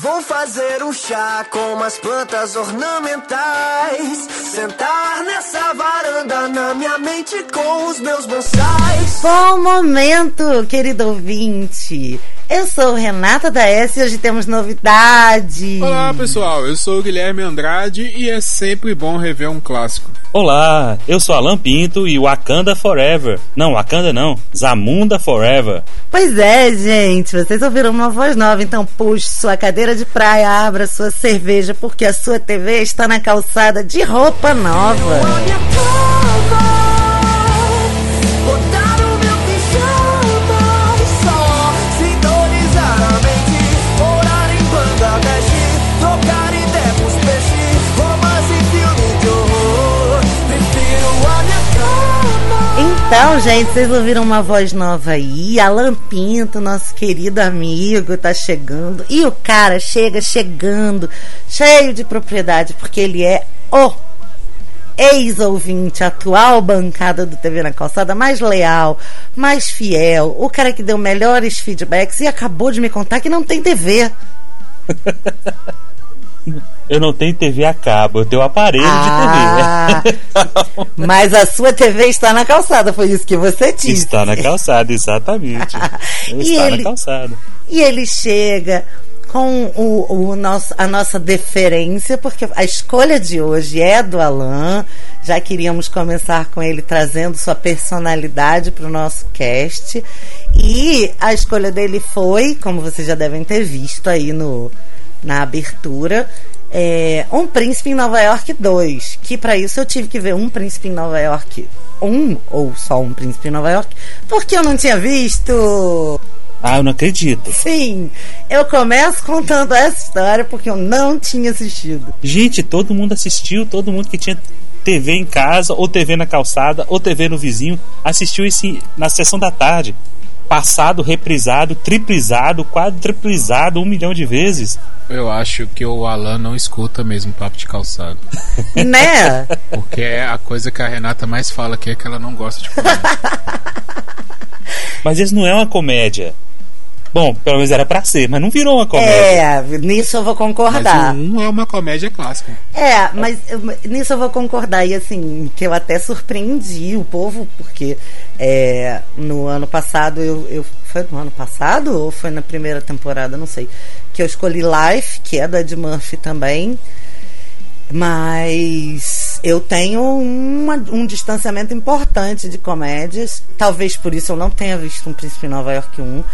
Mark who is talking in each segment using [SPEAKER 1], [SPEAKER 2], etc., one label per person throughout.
[SPEAKER 1] Vou fazer um chá com umas plantas ornamentais. Sentar nessa varanda na minha mente com os meus bonsais.
[SPEAKER 2] Bom momento, querido ouvinte. Eu sou Renata da S e hoje temos novidade.
[SPEAKER 3] Olá pessoal, eu sou o Guilherme Andrade e é sempre bom rever um clássico.
[SPEAKER 4] Olá, eu sou Alan Pinto e Wakanda Forever. Não, Wakanda não, Zamunda Forever.
[SPEAKER 2] Pois é, gente, vocês ouviram uma voz nova, então puxe sua cadeira de praia, abra sua cerveja, porque a sua TV está na calçada de roupa nova. Então, gente, vocês ouviram uma voz nova aí? Alan Pinto, nosso querido amigo, tá chegando. E o cara chega chegando, cheio de propriedade, porque ele é o ex-ouvinte, atual bancada do TV na Calçada, mais leal, mais fiel, o cara que deu melhores feedbacks e acabou de me contar que não tem TV.
[SPEAKER 4] Eu não tenho TV a cabo, eu tenho aparelho ah, de TV.
[SPEAKER 2] mas a sua TV está na calçada, foi isso que você disse.
[SPEAKER 4] Está na calçada, exatamente. está ele, na calçada.
[SPEAKER 2] E ele chega com o, o nosso, a nossa deferência, porque a escolha de hoje é do Alain. Já queríamos começar com ele trazendo sua personalidade para o nosso cast. E a escolha dele foi, como vocês já devem ter visto aí no, na abertura, é, Um Príncipe em Nova York 2. Que para isso eu tive que ver Um Príncipe em Nova York 1, ou só Um Príncipe em Nova York, porque eu não tinha visto.
[SPEAKER 4] Ah, eu não acredito.
[SPEAKER 2] Sim, eu começo contando essa história porque eu não tinha assistido.
[SPEAKER 4] Gente, todo mundo assistiu, todo mundo que tinha TV em casa, ou TV na calçada, ou TV no vizinho, assistiu esse na sessão da tarde. Passado, reprisado, triplisado, quadriplisado um milhão de vezes.
[SPEAKER 3] Eu acho que o Alan não escuta mesmo papo de calçado.
[SPEAKER 2] Né?
[SPEAKER 3] Porque é a coisa que a Renata mais fala que é que ela não gosta de comer.
[SPEAKER 4] Mas isso não é uma comédia. Bom, pelo menos era pra ser, mas não virou uma comédia.
[SPEAKER 2] É, nisso eu vou concordar.
[SPEAKER 3] Mas um é uma comédia clássica.
[SPEAKER 2] É, mas eu, nisso eu vou concordar. E assim, que eu até surpreendi o povo, porque é, no ano passado eu, eu. Foi no ano passado ou foi na primeira temporada? Não sei que eu escolhi Life, que é da Ed Murphy também. Mas eu tenho uma, um distanciamento importante de comédias. Talvez por isso eu não tenha visto um Príncipe Nova York 1.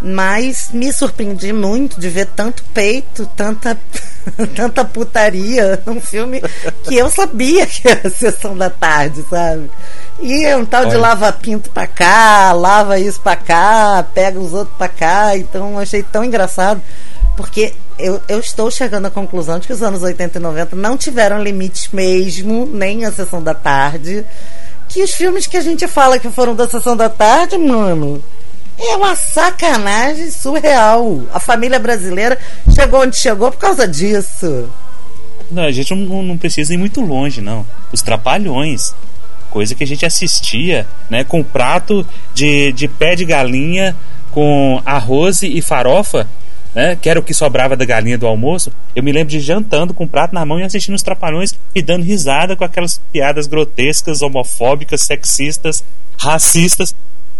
[SPEAKER 2] Mas me surpreendi muito de ver tanto peito, tanta, tanta putaria num filme que eu sabia que era a sessão da tarde, sabe? E é um tal Olha. de lava pinto pra cá, lava isso pra cá, pega os outros pra cá. Então eu achei tão engraçado. Porque eu, eu estou chegando à conclusão de que os anos 80 e 90 não tiveram limites mesmo, nem a sessão da tarde. Que os filmes que a gente fala que foram da sessão da tarde, mano, é uma sacanagem surreal. A família brasileira chegou onde chegou por causa disso.
[SPEAKER 4] Não, a gente não, não precisa ir muito longe, não. Os Trapalhões. Coisa que a gente assistia, né? Com prato de, de pé de galinha, com arroz e farofa né, que era o que sobrava da galinha do almoço, eu me lembro de jantando com o prato na mão e assistindo os trapalhões e dando risada com aquelas piadas grotescas, homofóbicas, sexistas, racistas.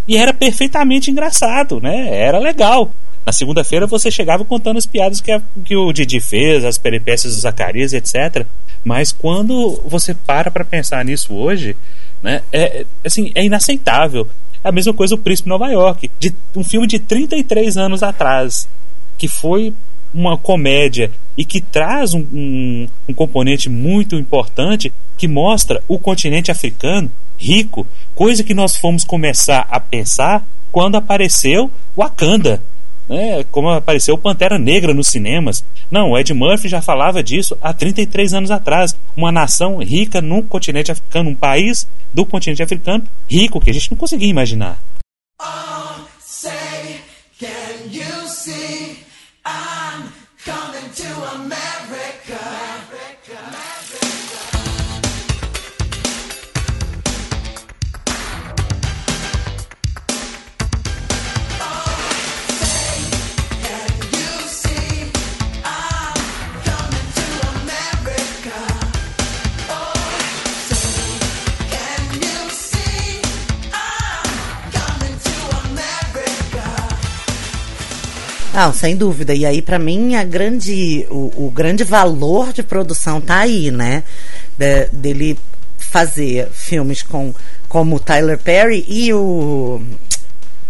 [SPEAKER 4] E era perfeitamente engraçado, né? Era legal. Na segunda-feira você chegava contando as piadas que, a, que o Didi fez, as peripécias do Zacarias, etc. Mas quando você para para pensar nisso hoje, né, é, assim, é inaceitável. É a mesma coisa o Príncipe Nova York, de um filme de 33 anos atrás que foi uma comédia e que traz um, um, um, componente muito importante que mostra o continente africano rico, coisa que nós fomos começar a pensar quando apareceu Wakanda, né? como apareceu Pantera Negra nos cinemas. Não, o Ed Murphy já falava disso há 33 anos atrás. Uma nação rica no continente africano, um país do continente africano rico que a gente não conseguia imaginar.
[SPEAKER 2] Não, sem dúvida. E aí, para mim, a grande, o, o, grande valor de produção tá aí, né? De, dele fazer filmes com, como Tyler Perry e o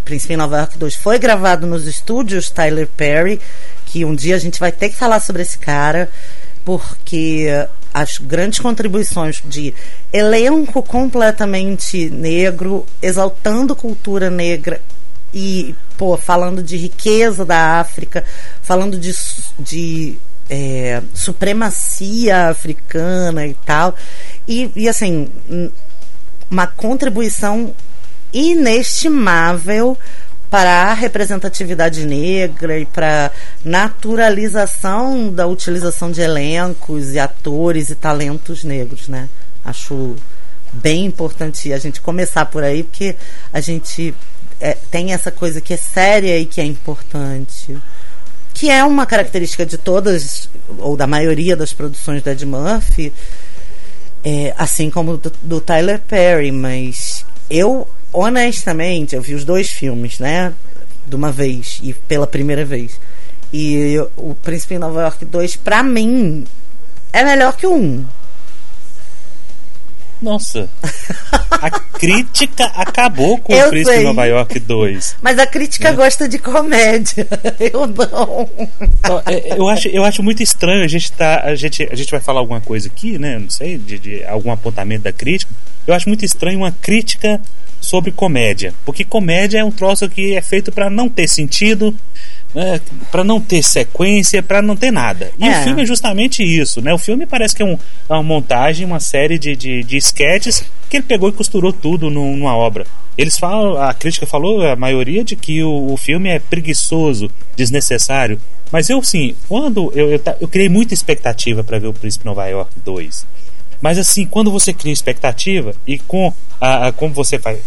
[SPEAKER 2] Príncipe em Nova York 2 foi gravado nos estúdios Tyler Perry, que um dia a gente vai ter que falar sobre esse cara, porque as grandes contribuições de elenco completamente negro, exaltando cultura negra e, pô, falando de riqueza da África, falando de, de é, supremacia africana e tal. E, e, assim, uma contribuição inestimável para a representatividade negra e para naturalização da utilização de elencos e atores e talentos negros, né? Acho bem importante a gente começar por aí, porque a gente é, tem essa coisa que é séria e que é importante. Que é uma característica de todas, ou da maioria das produções da Ed Murphy, é, assim como do, do Tyler Perry, mas eu honestamente, eu vi os dois filmes, né? De uma vez e pela primeira vez. E eu, o Príncipe em Nova York 2, pra mim, é melhor que o 1.
[SPEAKER 4] Nossa. A crítica acabou com
[SPEAKER 2] eu
[SPEAKER 4] o Príncipe
[SPEAKER 2] sei.
[SPEAKER 4] em Nova York 2.
[SPEAKER 2] Mas a crítica
[SPEAKER 4] Né?
[SPEAKER 2] gosta de comédia. Eu não.
[SPEAKER 4] Ó, é, Eu acho, eu acho muito estranho a gente tá. A gente, a gente vai falar alguma coisa aqui, né? Não sei, de, de algum apontamento da crítica. Eu acho muito estranho uma crítica sobre comédia. Porque comédia é um troço que é feito pra não ter sentido, né, para não ter sequência, pra não ter nada. E
[SPEAKER 2] É.
[SPEAKER 4] o filme é justamente isso, né? O filme parece que é, um- é uma montagem, uma série de, de, de sketches que ele pegou e costurou tudo num- numa obra. Eles falam, a crítica falou, a maioria, de que o, o filme é preguiçoso, desnecessário. Mas eu, sim, quando eu, eu, eu criei muita expectativa para ver o Príncipe Nova York 2. Mas assim, quando você cria expectativa e com a, a- como você faz,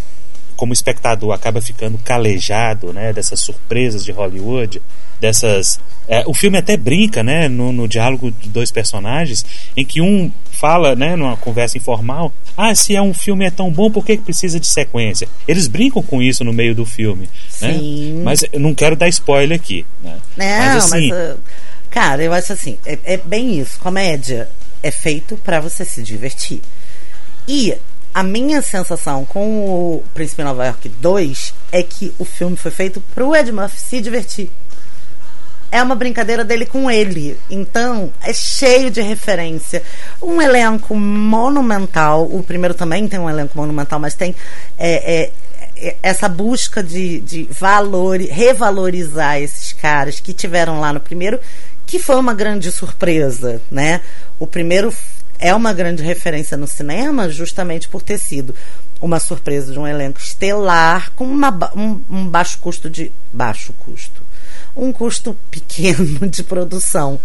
[SPEAKER 4] como espectador acaba ficando calejado, né, dessas surpresas de Hollywood, dessas é, o filme até brinca, né, no, no diálogo de dois personagens, em que um fala, né, numa conversa informal, ah, se é um filme é tão bom, por que precisa de sequência? Eles brincam com isso no meio do filme, né?
[SPEAKER 2] Sim.
[SPEAKER 4] Mas eu não quero dar spoiler aqui, né?
[SPEAKER 2] Não,
[SPEAKER 4] mas assim,
[SPEAKER 2] mas, uh, cara, eu acho assim, é, é bem isso. Comédia é feito pra você se divertir. E a minha sensação com o Príncipe Nova York 2 é que o filme foi feito pro Ed Murphy se divertir. É uma brincadeira dele com ele. Então, é cheio de referência. Um elenco monumental. O primeiro também tem um elenco monumental, mas tem é, é, é, essa busca de, de valor, revalorizar esses caras que tiveram lá no primeiro, que foi uma grande surpresa, né? O primeiro é uma grande referência no cinema, justamente por ter sido uma surpresa de um elenco estelar com uma um, um baixo custo de baixo custo, um custo pequeno de produção.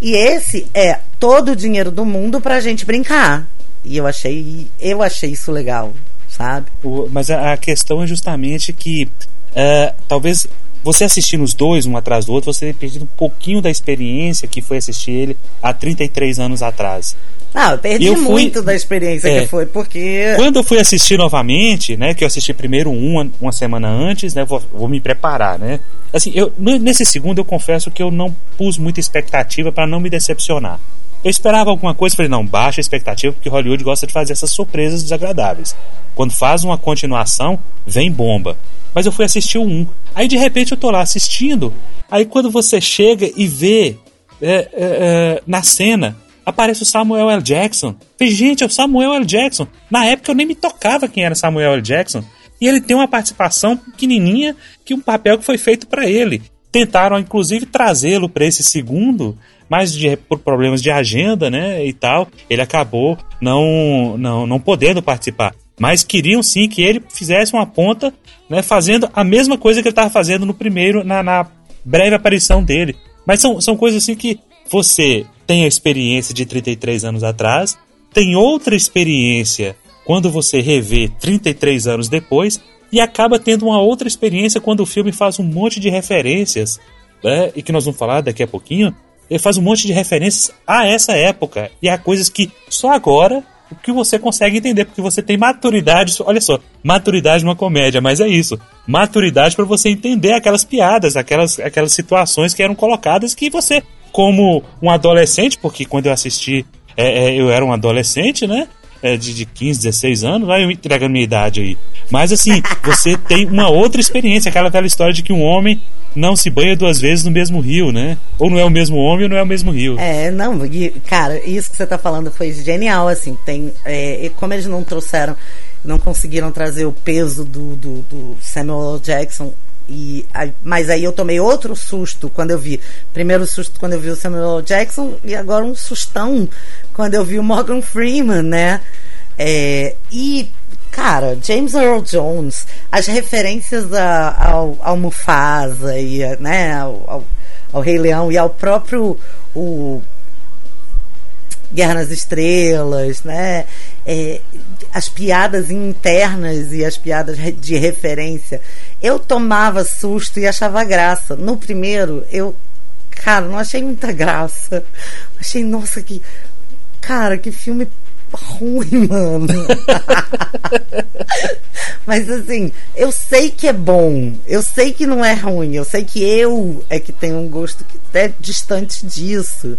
[SPEAKER 2] E esse é todo o dinheiro do mundo pra gente brincar. E eu achei, eu achei isso legal, sabe?
[SPEAKER 4] O- mas a, a questão é justamente que é, talvez você assistindo os dois, um atrás do outro, você tenha perdido um pouquinho da experiência que foi assistir ele há 33 anos atrás.
[SPEAKER 2] Ah, eu perdi
[SPEAKER 4] Eu fui-
[SPEAKER 2] muito da experiência
[SPEAKER 4] É.
[SPEAKER 2] que foi, porque.
[SPEAKER 4] Quando eu fui assistir novamente, né, que eu assisti primeiro uma, uma semana antes, né, vou, vou me preparar, né. Assim, eu, nesse segundo eu confesso que eu não pus muita expectativa para não me decepcionar. Eu esperava alguma coisa, falei, não, baixa a expectativa, porque Hollywood gosta de fazer essas surpresas desagradáveis. Quando faz uma continuação, vem bomba. Mas eu fui assistir 1. Aí de repente eu tô lá assistindo, aí quando você chega e vê é, é, é, na cena aparece o Samuel L. Jackson. Falei, gente, é o Samuel L. Jackson. Na época eu nem me tocava quem era Samuel L. Jackson. E ele tem uma participação pequenininha que um papel que foi feito para ele. Tentaram, inclusive, trazê-lo para esse segundo, mas de- por problemas de agenda, né, e tal, ele acabou não, não, não podendo participar. Mas queriam sim que ele fizesse uma ponta, né, fazendo a mesma coisa que ele estava fazendo no primeiro, na, na breve aparição dele. Mas são, são coisas assim que você tem a experiência de 33 anos atrás, tem outra experiência quando você revê 33 anos depois, e acaba tendo uma outra experiência quando o filme faz um monte de referências, né, e que nós vamos falar daqui a pouquinho. Ele faz um monte de referências a essa época e a coisas que só agora que você consegue entender, porque você tem maturidade. Olha só, maturidade numa comédia, mas é isso. Maturidade para você entender aquelas piadas, aquelas, aquelas situações que eram colocadas que você, como um adolescente, porque quando eu assisti, é, é, eu era um adolescente, né? É, de, de 15, 16 anos, vai eu entrego a minha idade aí. Mas assim, você tem uma outra experiência, aquela velha história de que um homem não se banha duas vezes no mesmo rio, né? Ou não é o mesmo homem ou não é o mesmo rio.
[SPEAKER 2] É, não, e, cara, isso que você tá falando foi genial, assim, tem, é, como eles não trouxeram, não conseguiram trazer o peso do, do, do Samuel L. Jackson e, mas aí eu tomei outro susto quando eu vi. Primeiro susto quando eu vi o Samuel. Jackson e agora um sustão quando eu vi o Morgan Freeman, né? É, e, cara, James Earl Jones, as referências a, ao, ao Mufasa e, né, ao, ao, ao Rei Leão e ao próprio o Guerra nas Estrelas, né? É, as piadas internas e as piadas de referência. Eu tomava susto e achava graça. No primeiro, eu, cara, não achei muita graça. Achei, nossa, que cara, que filme ruim, mano. Mas assim, eu sei que é bom, eu sei que não é ruim, eu sei que eu é que tenho um gosto que é distante disso.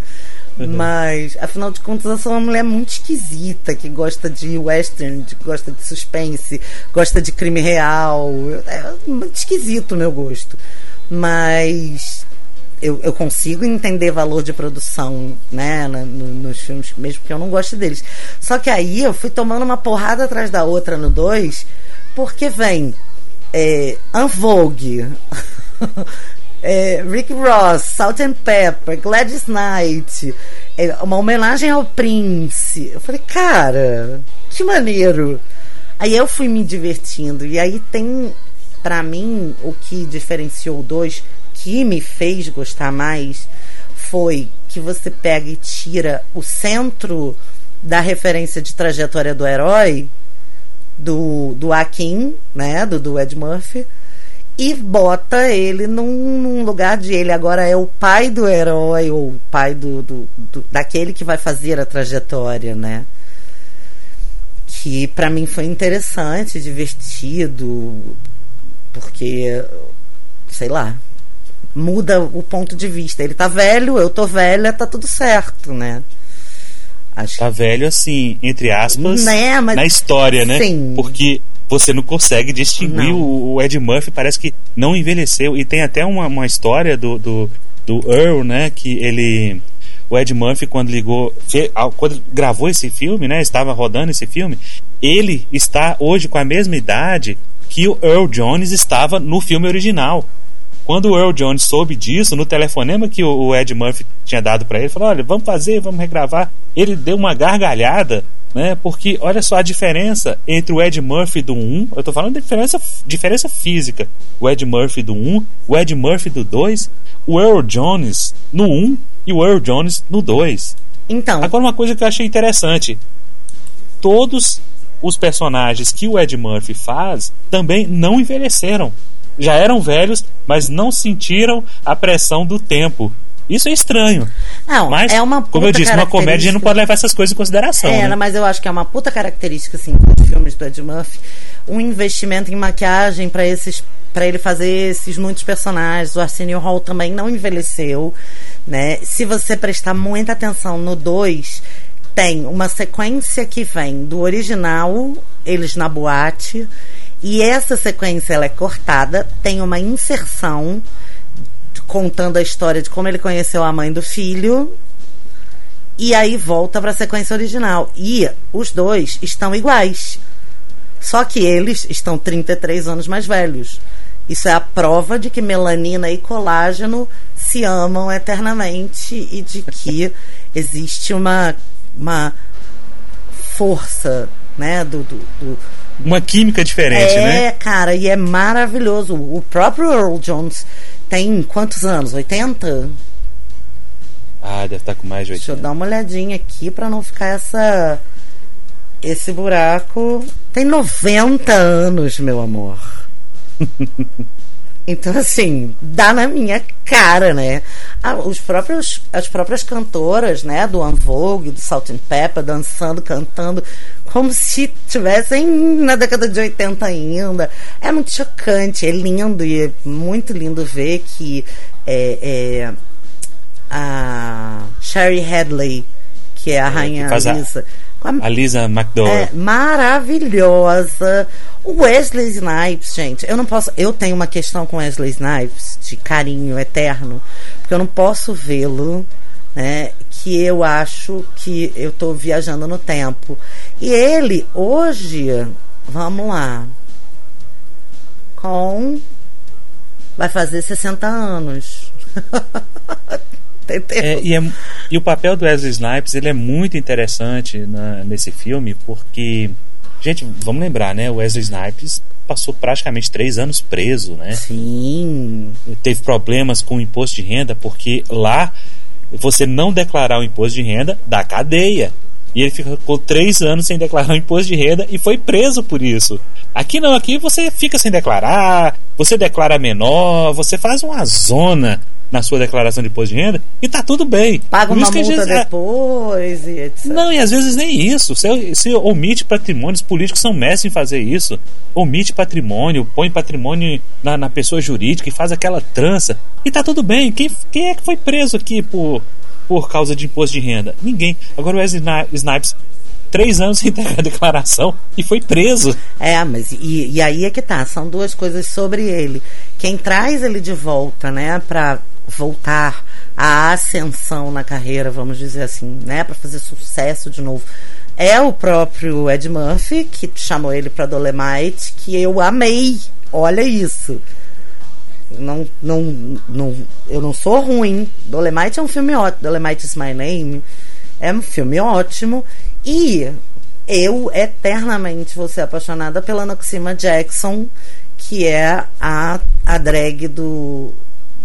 [SPEAKER 2] Mas, afinal de contas, eu sou uma mulher muito esquisita que gosta de western, que gosta de suspense, gosta de crime real. É muito esquisito o meu gosto. Mas eu, eu consigo entender valor de produção, né, no, nos filmes, mesmo que eu não goste deles. Só que aí eu fui tomando uma porrada atrás da outra no 2, porque vem é, é, Rick Ross, Salt and Pepper, Gladys Knight, é, uma homenagem ao Prince. Eu falei, cara, que maneiro. Aí eu fui me divertindo. E aí tem, para mim, o que diferenciou o 2 que me fez gostar mais foi que você pega e tira o centro da referência de trajetória do herói, do, do Akin, né, do, do Ed Murphy, e bota ele num, num, lugar de ele agora é o pai do herói, ou o pai do, do, do daquele que vai fazer a trajetória, né? Que para mim foi interessante, divertido, porque, sei lá, muda o ponto de vista. Ele tá velho, eu tô velha, tá tudo certo, né?
[SPEAKER 4] Acho tá velho assim, entre aspas, né? Mas, na história, né? Sim. Porque você não consegue distinguir não. O, Ed Murphy, parece que não envelheceu. E tem até uma, uma história do, do, do Earl, né? Que ele. O Ed Murphy, quando ligou. Quando gravou esse filme, né? Estava rodando esse filme. Ele está hoje com a mesma idade que o Earl Jones estava no filme original. Quando o Earl Jones soube disso, no telefonema que o Ed Murphy tinha dado para ele, falou: olha, vamos fazer, vamos regravar. Ele deu uma gargalhada, né? Porque olha só a diferença entre o Ed Murphy do 1, eu tô falando de diferença, diferença física. O Ed Murphy do 1, o Ed Murphy do 2, o Earl Jones no 1 e o Earl Jones no 2.
[SPEAKER 2] Então.
[SPEAKER 4] Agora, uma coisa que eu achei interessante: todos os personagens que o Ed Murphy faz também não envelheceram já eram velhos, mas não sentiram a pressão do tempo. Isso é estranho.
[SPEAKER 2] Não,
[SPEAKER 4] mas,
[SPEAKER 2] é uma
[SPEAKER 4] como eu disse, uma comédia não pode levar essas coisas em consideração.
[SPEAKER 2] É,
[SPEAKER 4] né?
[SPEAKER 2] mas eu acho que é uma puta característica, assim, dos filmes do Ed Murphy. Um investimento em maquiagem para esses para ele fazer esses muitos personagens. O Arsenio Hall também não envelheceu, né? Se você prestar muita atenção no 2, tem uma sequência que vem do original, eles na boate, e essa sequência ela é cortada, tem uma inserção contando a história de como ele conheceu a mãe do filho. E aí volta para a sequência original. E os dois estão iguais. Só que eles estão 33 anos mais velhos. Isso é a prova de que melanina e colágeno se amam eternamente e de que existe uma, uma força né, do, do, do
[SPEAKER 4] uma química diferente,
[SPEAKER 2] é,
[SPEAKER 4] né?
[SPEAKER 2] É, cara, e é maravilhoso. O próprio Earl Jones tem quantos anos? 80?
[SPEAKER 4] Ah, deve estar tá com mais de 80.
[SPEAKER 2] Deixa eu dar uma olhadinha aqui para não ficar essa esse buraco. Tem 90 anos, meu amor. Então, assim, dá na minha cara, né? Ah, os próprios, as próprias cantoras, né, do Vogue, do Salt and Pepper, dançando, cantando, como se tivessem na década de 80 ainda. É muito chocante, é lindo e é muito lindo ver que é, é a Sherry Hadley, que é a é, rainha Lisa.
[SPEAKER 4] A, a Lisa McDowell. É
[SPEAKER 2] maravilhosa. O Wesley Snipes, gente, eu não posso. Eu tenho uma questão com Wesley Snipes de carinho eterno, porque eu não posso vê-lo, né? Que eu acho que eu tô viajando no tempo. E ele, hoje, vamos lá, com. Vai fazer 60 anos.
[SPEAKER 4] É, e, é, e, o papel do Wesley Snipes ele é muito interessante na, nesse filme porque gente vamos lembrar né? O Wesley Snipes passou praticamente três anos preso né?
[SPEAKER 2] Sim.
[SPEAKER 4] Teve problemas com o imposto de renda porque lá você não declarar o imposto de renda da cadeia. E ele ficou três anos sem declarar o imposto de renda e foi preso por isso. Aqui não, aqui você fica sem declarar, você declara menor, você faz uma zona na sua declaração de imposto de renda e tá tudo bem.
[SPEAKER 2] Paga uma multa gente, é depois e etc.
[SPEAKER 4] Não, e às vezes nem isso. Você, você omite patrimônio, os políticos são mestres em fazer isso. Omite patrimônio, põe patrimônio na, na pessoa jurídica e faz aquela trança. E tá tudo bem. Quem, quem é que foi preso aqui por, por causa de imposto de renda? Ninguém. Agora o Wesley Snipes três anos sem entregar a declaração e foi preso.
[SPEAKER 2] É, mas e, e, aí é que tá, são duas coisas sobre ele. Quem traz ele de volta, né, pra voltar à ascensão na carreira, vamos dizer assim, né, para fazer sucesso de novo. É o próprio Ed Murphy que chamou ele para Dolemite, que eu amei. Olha isso. Não, não, não, eu não sou ruim. Dolemite é um filme ótimo. Dolemite is My Name é um filme ótimo. E eu eternamente vou ser apaixonada pela Noxima Jackson, que é a, a drag do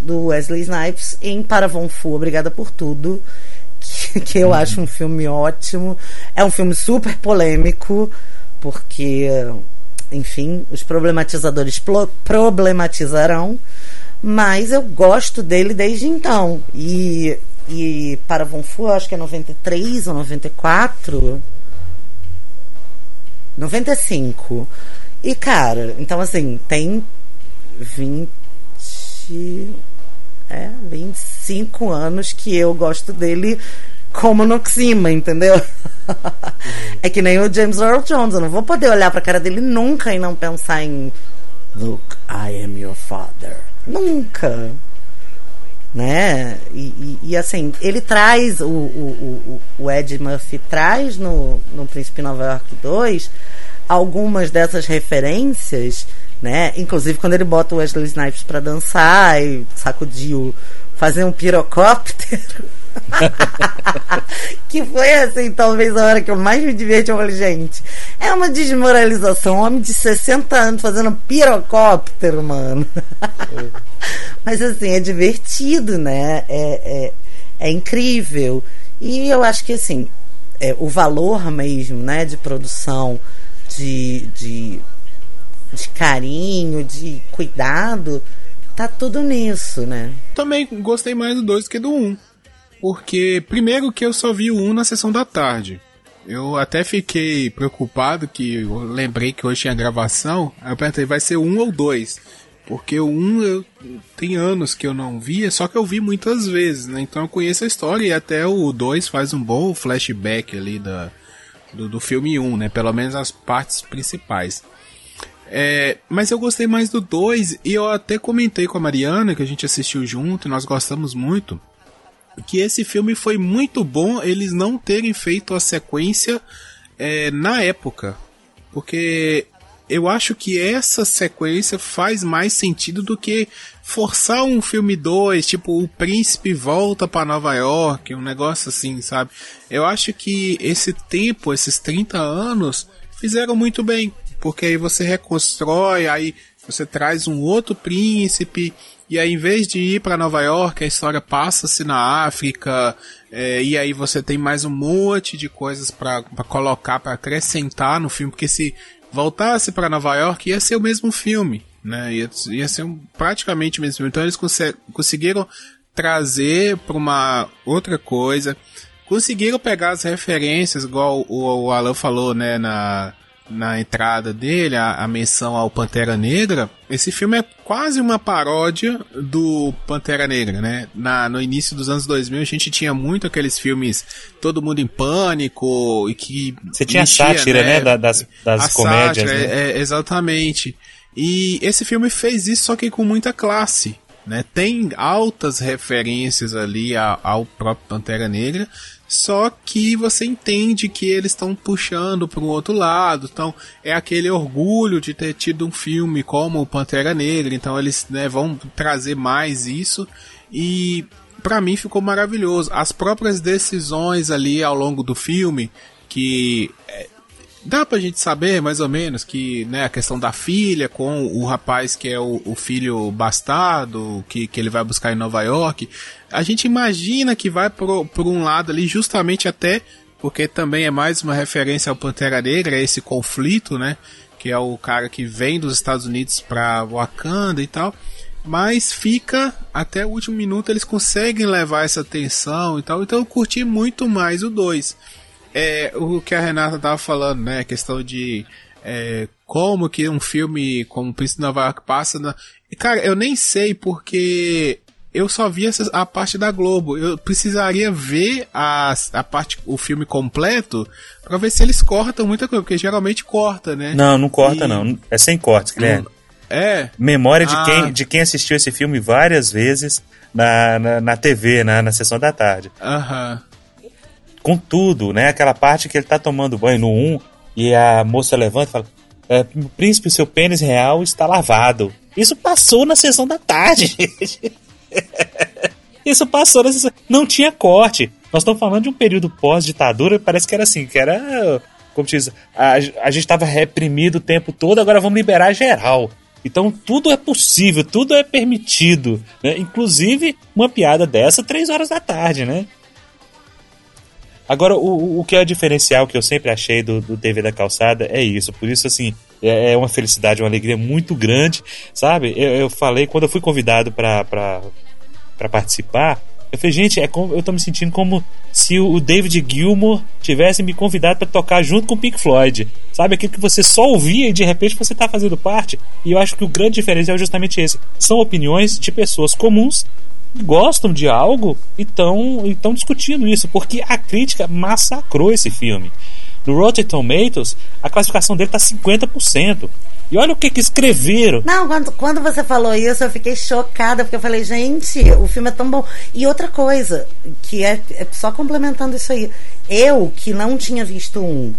[SPEAKER 2] do Wesley Snipes em Paravon Fu, Obrigada por Tudo, que, que eu uhum. acho um filme ótimo. É um filme super polêmico, porque, enfim, os problematizadores problematizarão, mas eu gosto dele desde então. E, e Paravon Fu, acho que é 93 ou 94. 95. E, cara, então assim, tem 20 é, 25 anos que eu gosto dele como Noxima, entendeu? é que nem o James Earl Jones, eu não vou poder olhar pra cara dele nunca e não pensar em Look, I am your father. Nunca. Né? E, e, e assim, ele traz, o, o, o, o Ed Murphy traz no, no Príncipe Nova York 2 algumas dessas referências né? Inclusive quando ele bota o Wesley Snipes para dançar e sacudiu, fazer um pirocóptero. que foi assim, talvez a hora que eu mais me diverti. Eu falei, gente, é uma desmoralização. Um homem de 60 anos fazendo um pirocóptero, mano. Mas assim, é divertido, né? É, é, é incrível. E eu acho que assim, é, o valor mesmo, né, de produção, de, de de carinho, de cuidado, tá tudo nisso, né?
[SPEAKER 3] Também gostei mais do 2 do que do 1. Um, porque, primeiro, que eu só vi o 1 um na sessão da tarde. Eu até fiquei preocupado que eu lembrei que hoje tinha gravação. Aí eu perguntei, vai ser um ou dois? Porque o um eu, tem anos que eu não via, só que eu vi muitas vezes, né? Então eu conheço a história e até o 2 faz um bom flashback ali da, do, do filme 1, um, né? Pelo menos as partes principais. É, mas eu gostei mais do 2 e eu até comentei com a Mariana que a gente assistiu junto, e nós gostamos muito, que esse filme foi muito bom eles não terem feito a sequência é, na época, porque eu acho que essa sequência faz mais sentido do que forçar um filme 2, tipo o príncipe volta para Nova York, um negócio assim, sabe? Eu acho que esse tempo, esses 30 anos, fizeram muito bem porque aí você reconstrói, aí você traz um outro príncipe, e aí em vez de ir para Nova York, a história passa-se na África, é, e aí você tem mais um monte de coisas para colocar, para acrescentar no filme, porque se voltasse para Nova York ia ser o mesmo filme. né? Ia, ia ser um, praticamente o mesmo filme. Então eles conseguiram trazer para uma outra coisa. Conseguiram pegar as referências, igual o, Alan falou, né, na, na entrada dele, a, a, menção ao Pantera Negra, esse filme é quase uma paródia do Pantera Negra, né? Na, no início dos anos 2000 a gente tinha muito aqueles filmes Todo Mundo em Pânico e que...
[SPEAKER 4] Você tinha mexia, sátira, né? né? Das, das comédias,
[SPEAKER 3] sátira,
[SPEAKER 4] né?
[SPEAKER 3] É, exatamente. E esse filme fez isso, só que com muita classe. Né? Tem altas referências ali ao, ao próprio Pantera Negra, só que você entende que eles estão puxando para o outro lado. Então é aquele orgulho de ter tido um filme como o Pantera Negra. Então eles né, vão trazer mais isso. E para mim ficou maravilhoso. As próprias decisões ali ao longo do filme, que é, dá pra gente saber mais ou menos que né, a questão da filha com o rapaz que é o, o, filho bastardo que, que ele vai buscar em Nova York, a gente imagina que vai por, por um lado ali justamente até porque também é mais uma referência ao Pantera Negra, esse conflito, né? Que é o cara que vem dos Estados Unidos pra Wakanda e tal. Mas fica até o último minuto, eles conseguem levar essa tensão e tal. Então eu curti muito mais o 2 é, o que a Renata tava falando, né? A questão de é, como que um filme como o Príncipe de Nova York passa na... Cara, eu nem sei porque eu só vi essa, a parte da Globo. Eu precisaria ver a, a parte, o filme completo pra ver se eles cortam muita coisa, porque geralmente corta, né?
[SPEAKER 4] Não, não corta e... não. É sem cortes, Guilherme.
[SPEAKER 3] É.
[SPEAKER 4] Memória de, ah. quem, de quem assistiu esse filme várias vezes na, na, na TV, na, na sessão da tarde.
[SPEAKER 3] Aham
[SPEAKER 4] com tudo, né? Aquela parte que ele tá tomando banho no 1 e a moça levanta e fala: é, Príncipe, seu pênis real está lavado. Isso passou na sessão da tarde, gente. Isso passou na sessão. Não tinha corte. Nós estamos falando de um período pós-ditadura, parece que era assim, que era. Como diz, a, a gente estava reprimido o tempo todo, agora vamos liberar geral. Então tudo é possível, tudo é permitido. Né? Inclusive uma piada dessa três horas da tarde, né? Agora, o, o que é o diferencial que eu sempre achei do, do TV da Calçada é isso. Por isso, assim, é, é uma felicidade, uma alegria muito grande, sabe? Eu, eu falei, quando eu fui convidado para participar, eu falei, gente, é como, eu tô me sentindo como se o David Gilmour tivesse me convidado para tocar junto com o Pink Floyd. Sabe? Aquilo que você só ouvia e de repente você tá fazendo parte. E eu acho que o grande diferencial é justamente esse. São opiniões de pessoas comuns gostam de algo e estão discutindo isso, porque a crítica massacrou esse filme. No Rotten Tomatoes, a classificação dele está 50%. E olha o que, que escreveram.
[SPEAKER 2] Não, quando, quando você falou isso, eu fiquei chocada, porque eu falei, gente, o filme é tão bom. E outra coisa, que é, é só complementando isso aí. Eu, que não tinha visto um,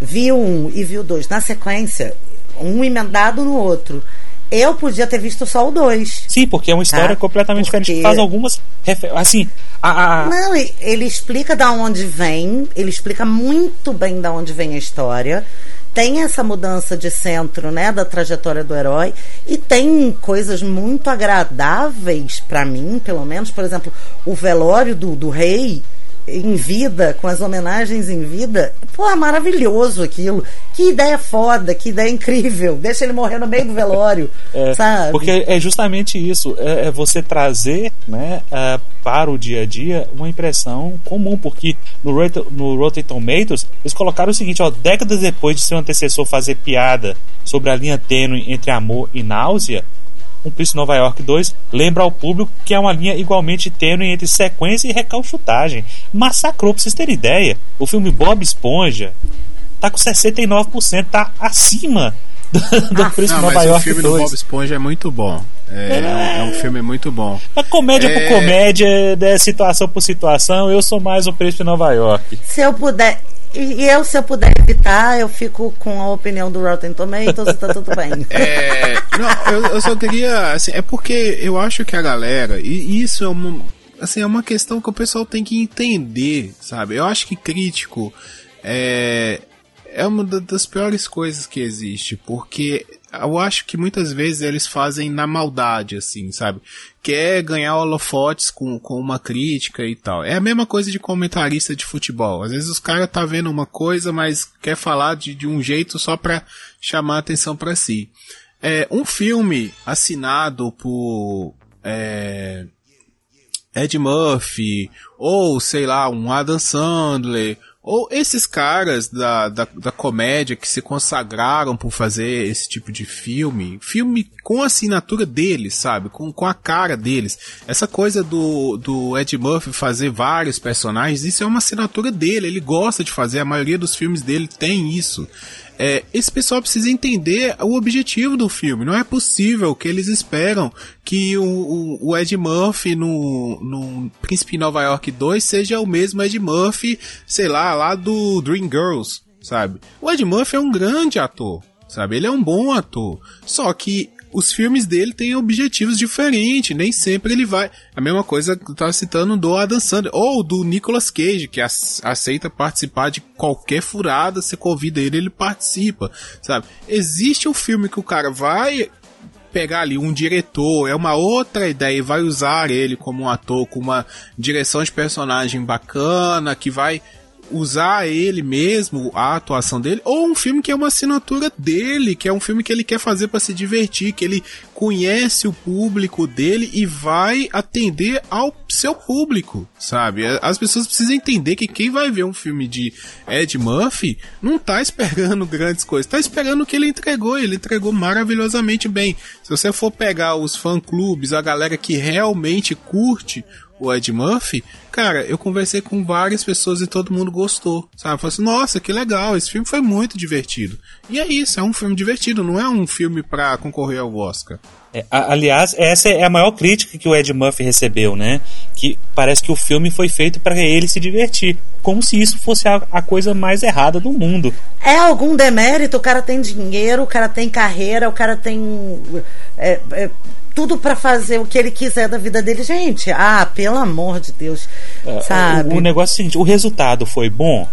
[SPEAKER 2] vi um e vi o dois na sequência, um emendado no outro eu podia ter visto só o 2.
[SPEAKER 4] Sim, porque é uma história tá? completamente porque... diferente. Faz algumas. Assim. A,
[SPEAKER 2] a... Não, ele explica da onde vem, ele explica muito bem da onde vem a história. Tem essa mudança de centro, né, da trajetória do herói e tem coisas muito agradáveis para mim, pelo menos, por exemplo, o velório do, do rei em vida, com as homenagens em vida, pô, é maravilhoso aquilo. Que ideia foda, que ideia incrível. Deixa ele morrer no meio do velório,
[SPEAKER 4] é,
[SPEAKER 2] sabe?
[SPEAKER 4] Porque é justamente isso, é, é você trazer, né, é, para o dia a dia uma impressão comum, porque no, no Rotten Tomatoes eles colocaram o seguinte, ó, décadas depois de seu antecessor fazer piada sobre a linha tênue entre amor e náusea, um Príncipe Nova York 2 lembra ao público que é uma linha igualmente tênue entre sequência e recalchutagem. Massacrou, pra vocês terem ideia. O filme Bob Esponja tá com 69%, tá acima do, ah, Príncipe não, Nova York 2. O filme 2. do
[SPEAKER 3] Bob Esponja é muito bom. É, é, é, é um filme muito bom.
[SPEAKER 4] A comédia é... por comédia, né, situação por situação, eu sou mais o Príncipe Nova York.
[SPEAKER 2] Se eu puder, e eu, se eu puder evitar, eu fico com a opinião do Rotten Tomatoes e tá tudo bem.
[SPEAKER 3] É, não, eu, eu, só queria, assim, é porque eu acho que a galera, e isso é uma, assim, é uma questão que o pessoal tem que entender, sabe? Eu acho que crítico é, é uma das piores coisas que existe, porque eu acho que muitas vezes eles fazem na maldade, assim, sabe? Quer ganhar holofotes com, com uma crítica e tal. É a mesma coisa de comentarista de futebol. Às vezes os caras tá vendo uma coisa, mas quer falar de, de um jeito só pra chamar atenção para si. é, um filme assinado por é, Ed Murphy, ou sei lá, um Adam Sandler, ou esses caras da, da, da, comédia que se consagraram por fazer esse tipo de filme, filme com a assinatura deles, sabe? Com, com a cara deles. Essa coisa do, do Ed Murphy fazer vários personagens, isso é uma assinatura dele, ele gosta de fazer, a maioria dos filmes dele tem isso é, esse pessoal precisa entender o objetivo do filme. Não é possível que eles esperam que o, o, o Ed Murphy no, no Príncipe Nova York 2 seja o mesmo Ed Murphy, sei lá, lá do Dreamgirls, sabe? O Ed Murphy é um grande ator, sabe? Ele é um bom ator. Só que os filmes dele têm objetivos diferentes, nem sempre ele vai. A mesma coisa que eu tava citando do Adam Sandler, ou do Nicolas Cage, que aceita participar de qualquer furada, você convida ele, ele participa, sabe? Existe um filme que o cara vai pegar ali um diretor, é uma outra ideia e vai usar ele como um ator com uma direção de personagem bacana, que vai usar ele mesmo, a atuação dele, ou um filme que é uma assinatura dele, que é um filme que ele quer fazer para se divertir, que ele conhece o público dele e vai atender ao seu público, sabe? As pessoas precisam entender que quem vai ver um filme de Ed Murphy não tá esperando grandes coisas, tá esperando o que ele entregou, ele entregou maravilhosamente bem. Se você for pegar os fã-clubes, a galera que realmente curte o Ed Murphy, cara, eu conversei com várias pessoas e todo mundo gostou, sabe? Falei assim, nossa, que legal, esse filme foi muito divertido. E é isso, é um filme divertido, não é um filme pra concorrer ao Oscar.
[SPEAKER 4] É, aliás, essa é a maior crítica que o Ed Murphy recebeu, né? Que parece que o filme foi feito para ele se divertir, como se isso fosse a, a, coisa mais errada do mundo.
[SPEAKER 2] É algum demérito? O cara tem dinheiro, o cara tem carreira, o cara tem é, é, tudo para fazer o que ele quiser da vida dele. Gente, ah, pelo amor de Deus, é, sabe?
[SPEAKER 4] O, o negócio é o seguinte, o resultado foi bom?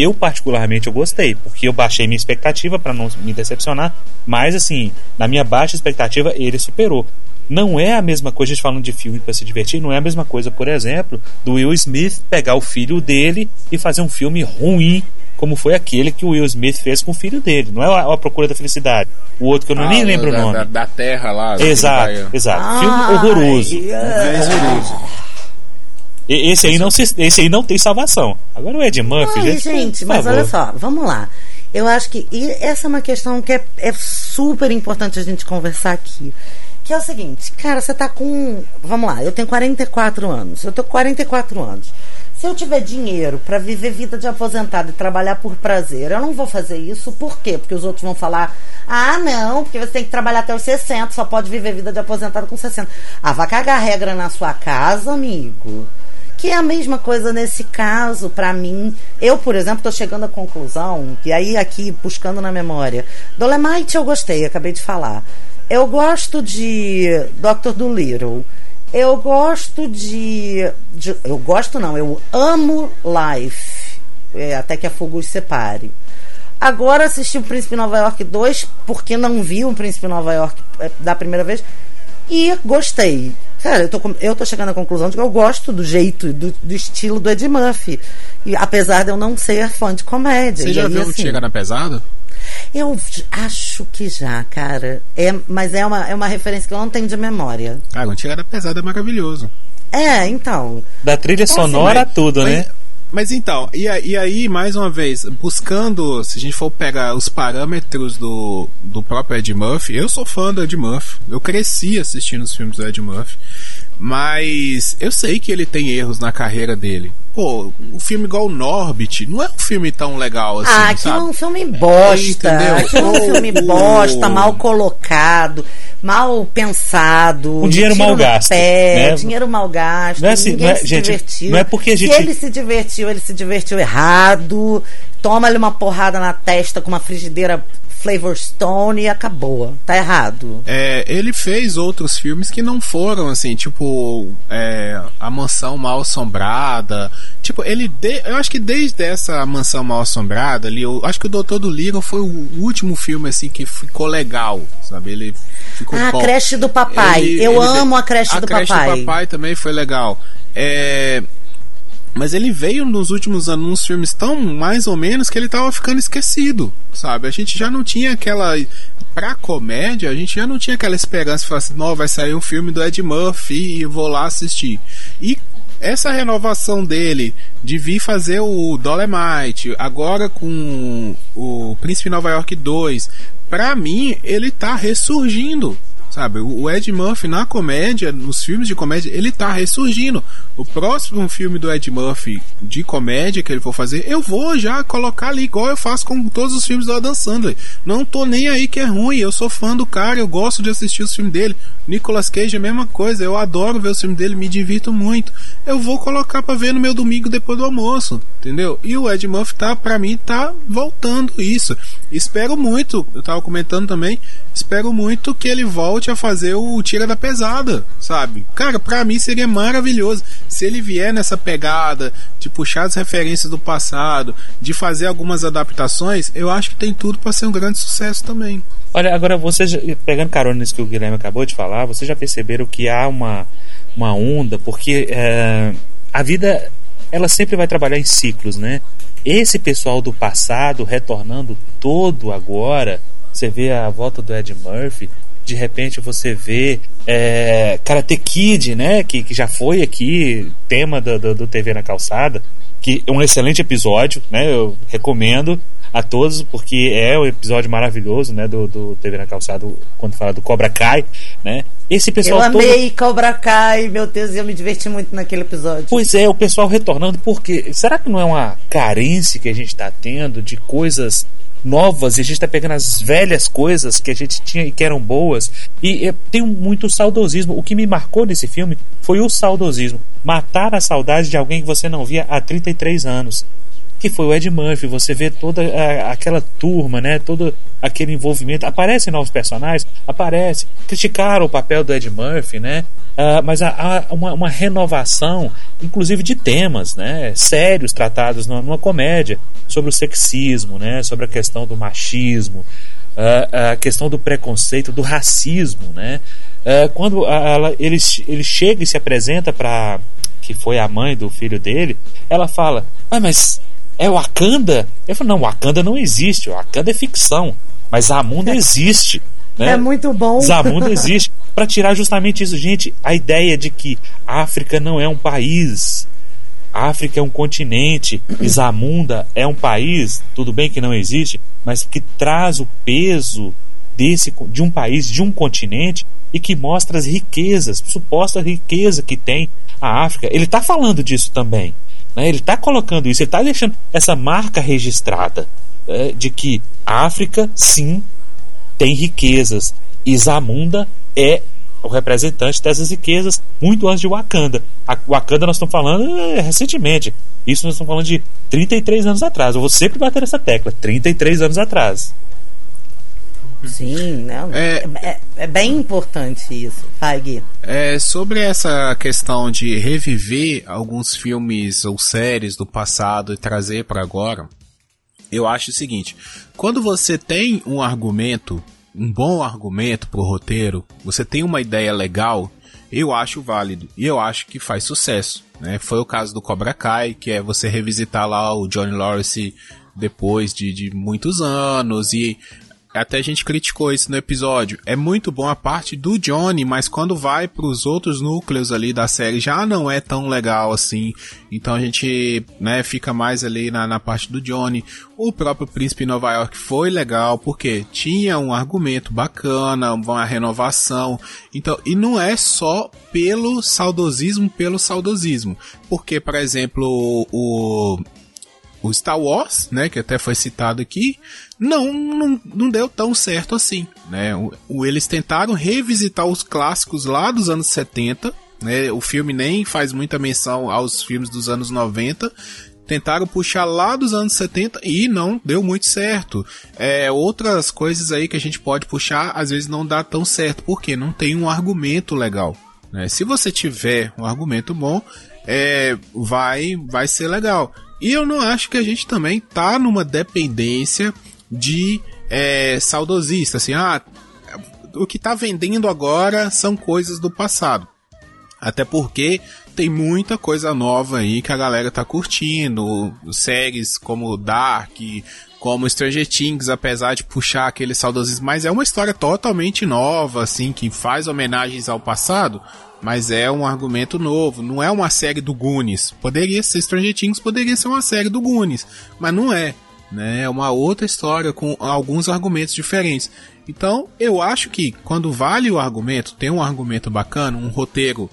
[SPEAKER 4] Eu, particularmente, eu gostei, porque eu baixei minha expectativa para não me decepcionar, mas, assim, na minha baixa expectativa, ele superou. Não é a mesma coisa, a gente falando de filme para se divertir, não é a mesma coisa, por exemplo, do Will Smith pegar o filho dele e fazer um filme ruim como foi aquele que o Will Smith fez com o filho dele. Não é a, Procura da Felicidade. O outro que eu não, ah, nem lembro
[SPEAKER 3] da,
[SPEAKER 4] o nome.
[SPEAKER 3] Da, da Terra lá.
[SPEAKER 4] Exato, exato. Ah, filme horroroso. horroroso. Esse aí, não se, esse aí não tem salvação. Agora o Ed Murphy,
[SPEAKER 2] Ai, gente. gente mas olha só, vamos lá. Eu acho que e essa é uma questão que é, é super importante a gente conversar aqui. Que é o seguinte, cara, você tá com. Vamos lá, eu tenho 44 anos. Eu tô com 44 anos. Se eu tiver dinheiro para viver vida de aposentado e trabalhar por prazer, eu não vou fazer isso. Por quê? Porque os outros vão falar: ah, não, porque você tem que trabalhar até os 60, só pode viver vida de aposentado com 60. Ah, vai cagar regra na sua casa, amigo. Que é a mesma coisa nesse caso, para mim. Eu, por exemplo, tô chegando à conclusão, e aí aqui, buscando na memória. Dolemite eu gostei, acabei de falar. Eu gosto de Dr. Dolittle. Eu gosto de, de, Eu gosto não, eu amo Life. É, até que a fogo os separe. Agora assisti o Príncipe Nova York 2, porque não vi o Príncipe Nova York é, da primeira vez. E gostei. Cara, eu tô, eu tô chegando à conclusão de que eu gosto do jeito, do, do estilo do Ed Murphy. E apesar de eu não ser fã de comédia.
[SPEAKER 3] Você já
[SPEAKER 2] aí,
[SPEAKER 3] viu
[SPEAKER 2] assim,
[SPEAKER 3] Chega na Pesada?
[SPEAKER 2] Eu acho que já, cara. É, mas é uma, é uma referência que eu não tenho de memória.
[SPEAKER 3] Ah, o Tirada Pesada é maravilhoso.
[SPEAKER 2] É, então.
[SPEAKER 4] Da trilha então, sonora assim, tudo,
[SPEAKER 3] mas,
[SPEAKER 4] né?
[SPEAKER 3] Mas então, e, e, aí, mais uma vez, buscando, se a gente for pegar os parâmetros do, do próprio Ed Murphy, eu sou fã do Ed Murphy. Eu cresci assistindo os filmes do Ed Murphy. Mas eu sei que ele tem erros na carreira dele. Pô, um filme igual Norbit não é um filme tão legal assim.
[SPEAKER 2] Ah, aquilo
[SPEAKER 3] é
[SPEAKER 2] um filme bosta. É, aquilo é um filme bosta, mal colocado, mal pensado.
[SPEAKER 4] Um dinheiro mal gasto.
[SPEAKER 2] Pé, né? Dinheiro mal gasto. Não é assim, ninguém
[SPEAKER 4] não é,
[SPEAKER 2] se
[SPEAKER 4] gente,
[SPEAKER 2] divertiu.
[SPEAKER 4] Não é porque a gente.
[SPEAKER 2] Se ele se divertiu, ele se divertiu errado. Toma-lhe uma porrada na testa com uma frigideira Flavor Stone e acabou. Tá errado.
[SPEAKER 3] É, ele fez outros filmes que não foram assim, tipo é, A Mansão Mal Assombrada. Tipo, ele. De, eu acho que desde essa Mansão Mal Assombrada ali, eu acho que o Doutor do Little foi o último filme assim que ficou legal, sabe? Ele ficou
[SPEAKER 2] Ah,
[SPEAKER 3] bom.
[SPEAKER 2] a creche do papai. Ele, eu ele, amo a creche
[SPEAKER 3] a
[SPEAKER 2] do
[SPEAKER 3] creche
[SPEAKER 2] papai.
[SPEAKER 3] A creche do papai também foi legal. É Mas ele veio nos últimos uns filmes tão mais ou menos que ele tava ficando esquecido, sabe? A gente já não tinha aquela. Pra comédia, a gente já não tinha aquela esperança de falar assim: não, vai sair um filme do Ed Murphy e vou lá assistir. E essa renovação dele de vir fazer o Dolemite, agora com o Príncipe Nova York 2, pra mim ele tá ressurgindo. Sabe, o Ed Murphy na comédia, nos filmes de comédia, ele tá ressurgindo. O próximo filme do Ed Murphy de comédia que ele for fazer, eu vou já colocar ali, igual eu faço com todos os filmes do Adam Sandler. Não tô nem aí que é ruim, eu sou fã do cara, eu gosto de assistir os filmes dele. Nicolas Cage é a mesma coisa, eu adoro ver os filmes dele, me divirto muito. Eu vou colocar para ver no meu domingo depois do almoço, entendeu? E o Ed Murphy tá, pra mim, tá voltando isso. Espero muito, eu tava comentando também, espero muito que ele volte a fazer o Tira da Pesada, sabe? Cara, pra mim seria maravilhoso se ele vier nessa pegada de puxar as referências do passado, de fazer algumas adaptações, eu acho que tem tudo para ser um grande sucesso também.
[SPEAKER 4] Olha, agora vocês, pegando carona nisso que o Guilherme acabou de falar, vocês já perceberam que há uma, uma onda, porque é, a vida ela sempre vai trabalhar em ciclos, né? Esse pessoal do passado retornando todo agora, você vê a volta do Ed Murphy, de repente você vê é, Karate Kid, né? Que, que já foi aqui tema do, do, do TV na calçada, que é um excelente episódio, né? Eu recomendo a todos, porque é um episódio maravilhoso, né, do, do TV na Calçada, quando fala do Cobra Kai, né? Esse pessoal
[SPEAKER 2] Eu amei todo... Cobra Kai, meu Deus, eu me diverti muito naquele episódio.
[SPEAKER 4] Pois é, o pessoal retornando, porque será que não é uma carência que a gente está tendo de coisas novas e a gente está pegando as velhas coisas que a gente tinha e que eram boas e, e tem muito saudosismo. O que me marcou nesse filme foi o saudosismo. Matar a saudade de alguém que você não via há 33 anos que foi o Ed Murphy. Você vê toda a, aquela turma, né? Todo aquele envolvimento. Aparecem novos personagens? Aparece. Criticaram o papel do Ed Murphy, né? Uh, mas há, há uma, uma, renovação, inclusive de temas, né? Sérios tratados numa, numa, comédia sobre o sexismo, né? Sobre a questão do machismo, uh, a questão do preconceito, do racismo, né? Uh, quando ela, ele, ele chega e se apresenta para que foi a mãe do filho dele, ela fala: Ah, mas é Wakanda? Eu falei, não, Wakanda não existe, Wakanda é ficção, mas Zamunda existe. Né?
[SPEAKER 2] É muito bom.
[SPEAKER 4] Zamunda existe. Para tirar justamente isso, gente, a ideia de que a África não é um país, a África é um continente e Zamunda é um país, tudo bem que não existe, mas que traz o peso desse, de um país, de um continente e que mostra as riquezas, suposta riqueza que tem a África. Ele está falando disso também. Né? Ele está colocando isso, ele está deixando essa marca registrada é, de que a África, sim, tem riquezas. Zamunda é o representante dessas riquezas muito antes de Wakanda. A Wakanda nós estamos falando é, recentemente. Isso nós estamos falando de 33 anos atrás. Eu vou sempre bater essa tecla. 33 anos atrás.
[SPEAKER 2] Sim, não, é, é, é, bem importante isso. Gui.
[SPEAKER 3] É, sobre essa questão de reviver alguns filmes ou séries do passado e trazer para agora, eu acho o seguinte: quando você tem um argumento, um bom argumento pro roteiro, você tem uma ideia legal, eu acho válido e eu acho que faz sucesso. Né? Foi o caso do Cobra Kai, que é você revisitar lá o Johnny Lawrence depois de, de muitos anos e até a gente criticou isso no episódio. É muito bom a parte do Johnny, mas quando vai para os outros núcleos ali da série já não é tão legal assim. Então a gente, né, fica mais ali na, na parte do Johnny. O próprio Príncipe Nova York foi legal porque tinha um argumento bacana, uma renovação. Então, e não é só pelo saudosismo, pelo saudosismo. Porque, por exemplo, o o Star Wars, né, que até foi citado aqui, não, não, não deu tão certo assim, né? O, o, eles tentaram revisitar os clássicos lá dos anos 70, né? O filme nem faz muita menção aos filmes dos anos 90, tentaram puxar lá dos anos 70 e não deu muito certo. É, outras coisas aí que a gente pode puxar, às vezes não dá tão certo, porque não tem um argumento legal. Né? Se você tiver um argumento bom, é, vai, vai ser legal. E eu não acho que a gente também tá numa dependência de é, saudosista, assim, ah, o que tá vendendo agora são coisas do passado. Até porque tem muita coisa nova aí que a galera tá curtindo. Séries como Dark, como Stranger Things, apesar de puxar aquele saudosismo, mas é uma história totalmente nova, assim, que faz homenagens ao passado, mas é um argumento novo. Não é uma série do Goonies. Poderia ser Stranger Things, poderia ser uma série do Goonies, mas não é. Né? É uma outra história com alguns argumentos diferentes. Então, eu acho que quando vale o argumento, tem um argumento bacana, um roteiro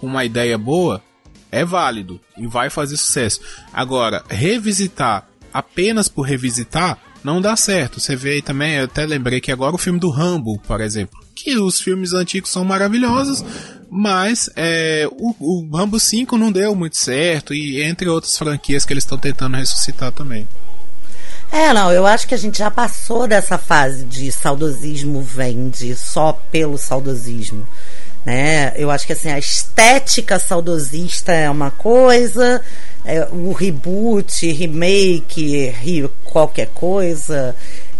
[SPEAKER 3] com uma ideia boa, é válido e vai fazer sucesso. Agora, revisitar apenas por revisitar não dá certo. Você vê aí também, eu até lembrei que agora o filme do Rambo, por exemplo, que os filmes antigos são maravilhosos, mas é, o, o Rambo 5 não deu muito certo, e entre outras franquias que eles estão tentando ressuscitar também.
[SPEAKER 2] É, não, eu acho que a gente já passou dessa fase de saudosismo vende só pelo saudosismo. Né? Eu acho que assim, a estética saudosista é uma coisa, é, o reboot, remake, re, qualquer coisa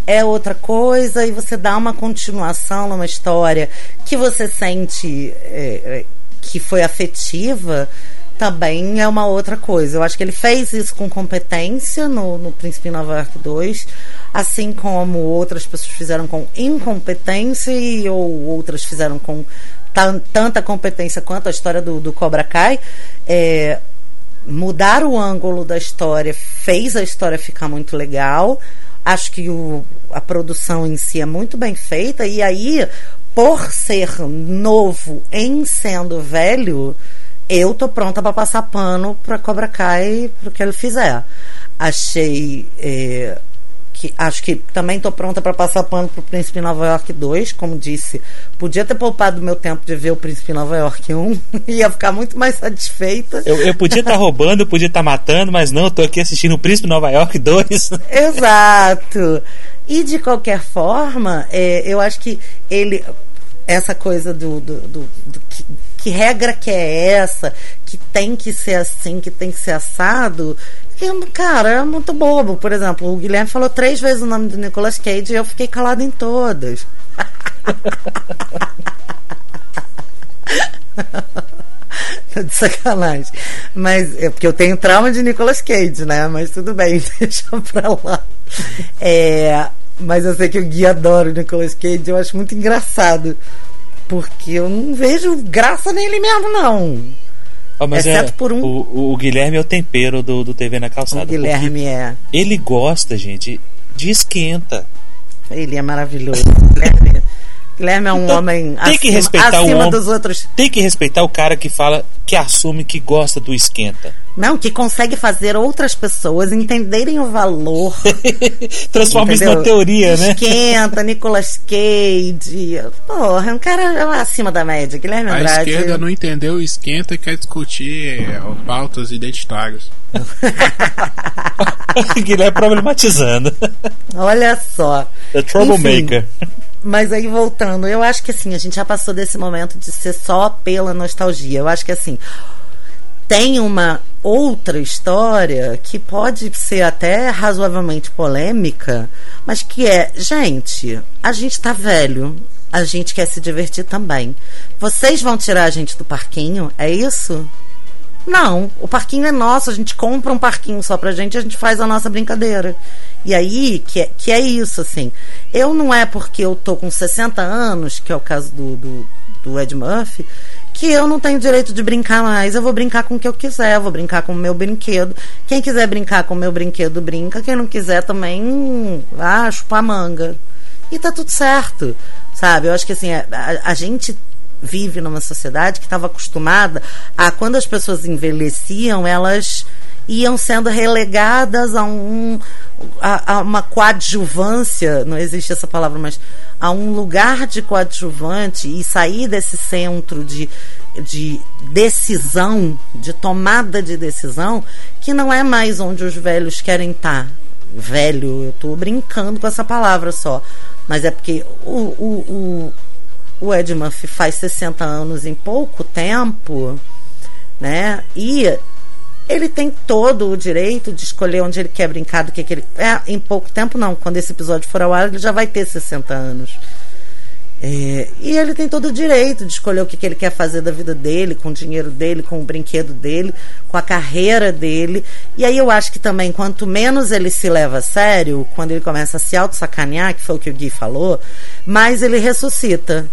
[SPEAKER 2] é outra coisa, e você dá uma continuação numa história que você sente é, é que foi afetiva também é uma outra coisa. Eu acho que ele fez isso com competência no, no Príncipe Nova York 2, assim como outras pessoas fizeram com incompetência ou outras fizeram com tanta competência quanto a história do, do Cobra Kai. É, mudar o ângulo da história fez a história ficar muito legal. Acho que o, a produção em si é muito bem feita, e aí, por ser novo em sendo velho eu tô pronta para passar pano para Cobra Kai pro que ele fizer. Achei é, que acho que também tô pronta para passar pano pro Príncipe Nova York 2, como disse. Podia ter poupado meu tempo de ver o Príncipe Nova York 1, ia ficar muito mais satisfeita.
[SPEAKER 4] Eu, eu podia estar tá roubando, eu podia estar tá matando, mas não, eu tô aqui assistindo o Príncipe Nova York 2.
[SPEAKER 2] Exato. E de qualquer forma, é, eu acho que ele essa coisa do, do, do, do que, que, regra que é essa, que tem que ser assim, que tem que ser assado, cara, é muito bobo. Por exemplo, o Guilherme falou três vezes o nome do Nicolas Cage e eu fiquei calado em todas. tá de sacanagem. Mas é porque eu tenho trauma de Nicolas Cage, né? Mas tudo bem, deixa pra lá. É, mas eu sei que o Gui adora o Nicolas Cage, eu acho muito engraçado. Porque eu não vejo graça nele mesmo, não.
[SPEAKER 4] Oh, mas Exceto é, por um. O, o, Guilherme é o tempero do, do TV na calçada.
[SPEAKER 2] O Guilherme é.
[SPEAKER 4] Ele gosta, gente, de esquenta.
[SPEAKER 2] Ele é maravilhoso. Guilherme, é um então, homem tem que acima, respeitar acima o homem, dos outros.
[SPEAKER 4] Tem que respeitar o cara que fala, que assume que gosta do esquenta.
[SPEAKER 2] Não, que consegue fazer outras pessoas entenderem o valor.
[SPEAKER 4] Transforma isso numa teoria,
[SPEAKER 2] né? Esquenta, Nicolas Cage. Porra, é um cara acima da média. Guilherme
[SPEAKER 3] Andrade. A esquerda não entendeu o esquenta e quer discutir é, pautas identitárias.
[SPEAKER 4] Guilherme problematizando.
[SPEAKER 2] Olha só.
[SPEAKER 4] The Troublemaker. Enfim,
[SPEAKER 2] mas aí voltando, eu acho que assim, a gente já passou desse momento de ser só pela nostalgia. Eu acho que assim, tem uma outra história que pode ser até razoavelmente polêmica, mas que é, gente, a gente tá velho, a gente quer se divertir também. Vocês vão tirar a gente do parquinho? É isso? Não, o parquinho é nosso, a gente compra um parquinho só pra gente a gente faz a nossa brincadeira. E aí, que é, que é isso, assim. Eu não é porque eu tô com 60 anos, que é o caso do, do, do Ed Murphy, que eu não tenho direito de brincar mais. Eu vou brincar com o que eu quiser, eu vou brincar com o meu brinquedo. Quem quiser brincar com o meu brinquedo, brinca. Quem não quiser também, ah, chupa a manga. E tá tudo certo, sabe? Eu acho que assim, a, a, a gente vive numa sociedade que estava acostumada a quando as pessoas envelheciam, elas iam sendo relegadas a um a, a, uma coadjuvância, não existe essa palavra, mas a um lugar de coadjuvante e sair desse centro de, de decisão, de tomada de decisão, que não é mais onde os velhos querem estar. Velho, eu estou brincando com essa palavra só. Mas é porque o, o, o Ed Murphy faz 60 anos em pouco tempo, né? E ele tem todo o direito de escolher onde ele quer brincar, do que, que ele. É, em pouco tempo não. Quando esse episódio for ao ar, ele já vai ter 60 anos. É, e ele tem todo o direito de escolher o que, que ele quer fazer da vida dele, com o dinheiro dele, com o brinquedo dele, com a carreira dele. E aí eu acho que também, quanto menos ele se leva a sério, quando ele começa a se auto-sacanear, que foi o que o Gui falou, mais ele ressuscita.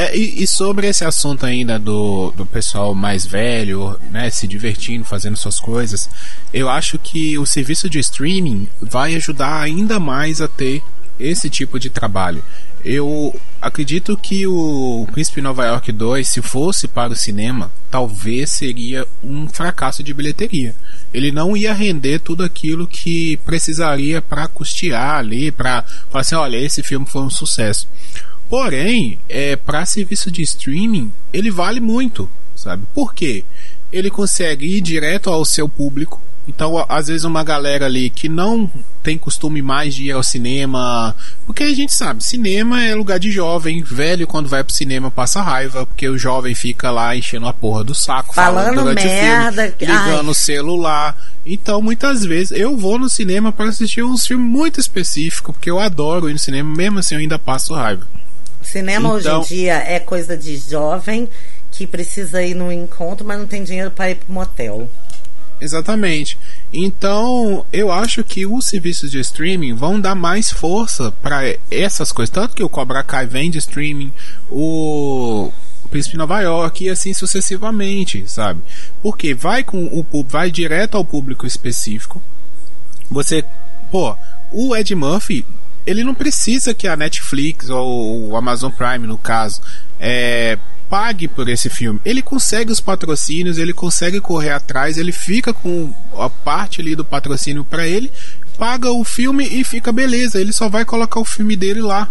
[SPEAKER 3] É, e, e, sobre esse assunto ainda do, do pessoal mais velho, né, se divertindo, fazendo suas coisas, eu acho que o serviço de streaming vai ajudar ainda mais a ter esse tipo de trabalho. Eu acredito que o Príncipe Nova York 2, se fosse para o cinema, talvez seria um fracasso de bilheteria. Ele não ia render tudo aquilo que precisaria para custear ali, para falar assim: olha, esse filme foi um sucesso. Porém, é, para serviço de streaming, ele vale muito, sabe? Por quê? Ele consegue ir direto ao seu público, então, às vezes, uma galera ali que não tem costume mais de ir ao cinema. Porque a gente sabe, cinema é lugar de jovem, velho quando vai pro cinema passa raiva, porque o jovem fica lá enchendo a porra do saco,
[SPEAKER 2] falando, falando merda,
[SPEAKER 3] filme, ligando o celular. Então, muitas vezes eu vou no cinema para assistir uns filmes muito específicos, porque eu adoro ir no cinema, mesmo assim eu ainda passo raiva.
[SPEAKER 2] Cinema então, hoje em então dia é coisa de jovem que precisa ir no encontro, mas não tem dinheiro para ir pro motel.
[SPEAKER 3] Exatamente. Então, eu acho que os serviços de streaming vão dar mais força para essas coisas. Tanto que o Cobra Kai vem de streaming, o Príncipe Nova York e assim sucessivamente, sabe? Porque vai com o vai direto ao público específico. Você, pô, o Ed Murphy, ele não precisa que a Netflix ou o Amazon Prime, no caso, é, pague por esse filme. Ele consegue os patrocínios, ele consegue correr atrás, ele fica com a parte ali do patrocínio para ele, paga o filme e fica beleza. Ele só vai colocar o filme dele lá.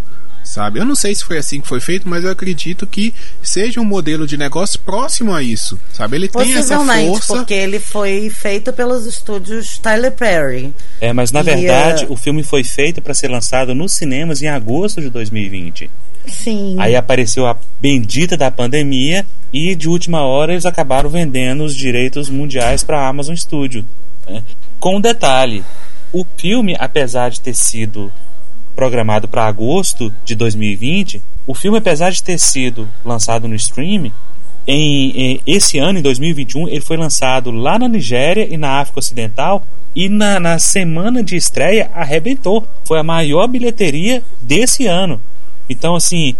[SPEAKER 3] Sabe? Eu não sei se foi assim que foi feito, mas eu acredito que seja um modelo de negócio próximo a isso, sabe? Ele tem essa força.
[SPEAKER 2] porque ele foi feito pelos estúdios Tyler Perry.
[SPEAKER 4] É, mas na e, verdade uh... o filme foi feito para ser lançado nos cinemas em agosto de 2020.
[SPEAKER 2] Sim.
[SPEAKER 4] Aí apareceu a bendita da pandemia e de última hora eles acabaram vendendo os direitos mundiais para a Amazon Studio. Né? Com um detalhe: o filme, apesar de ter sido programado para agosto de 2020, o filme, apesar de ter sido lançado no streaming, em, em, esse ano, em 2021, ele foi lançado lá na Nigéria e na África Ocidental e na, na semana de estreia arrebentou. Foi a maior bilheteria desse ano. Então, assim,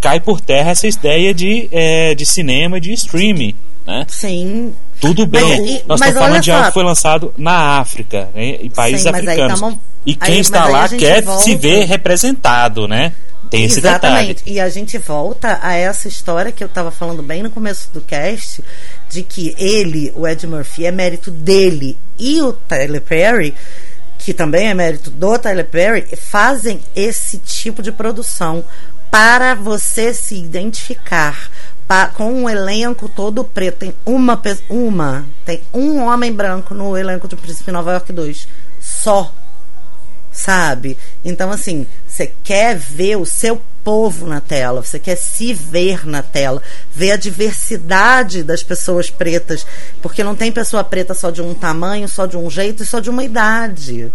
[SPEAKER 4] cai por terra essa ideia de, é, de cinema de streaming, né?
[SPEAKER 2] Sim.
[SPEAKER 4] Tudo bem. Mas, e, Nós estamos falando de algo que foi lançado na África, né? em países Sim, africanos. Tamo, e quem aí, está lá quer volta... se ver representado, né? Tem esse Exatamente.
[SPEAKER 2] Detalhe. E a gente volta a essa história que eu estava falando bem no começo do cast, de que ele, o Ed Murphy, é mérito dele e o Tyler Perry que também é mérito do Tyler Perry, fazem esse tipo de produção para você se identificar pa, com um elenco todo preto. Tem uma, uma, tem um homem branco no elenco de Príncipe Nova York 2. Só. Sabe? Então, assim, você quer ver o seu povo na tela, você quer se ver na tela, ver a diversidade das pessoas pretas, porque não tem pessoa preta só de um tamanho, só de um jeito e só de uma idade.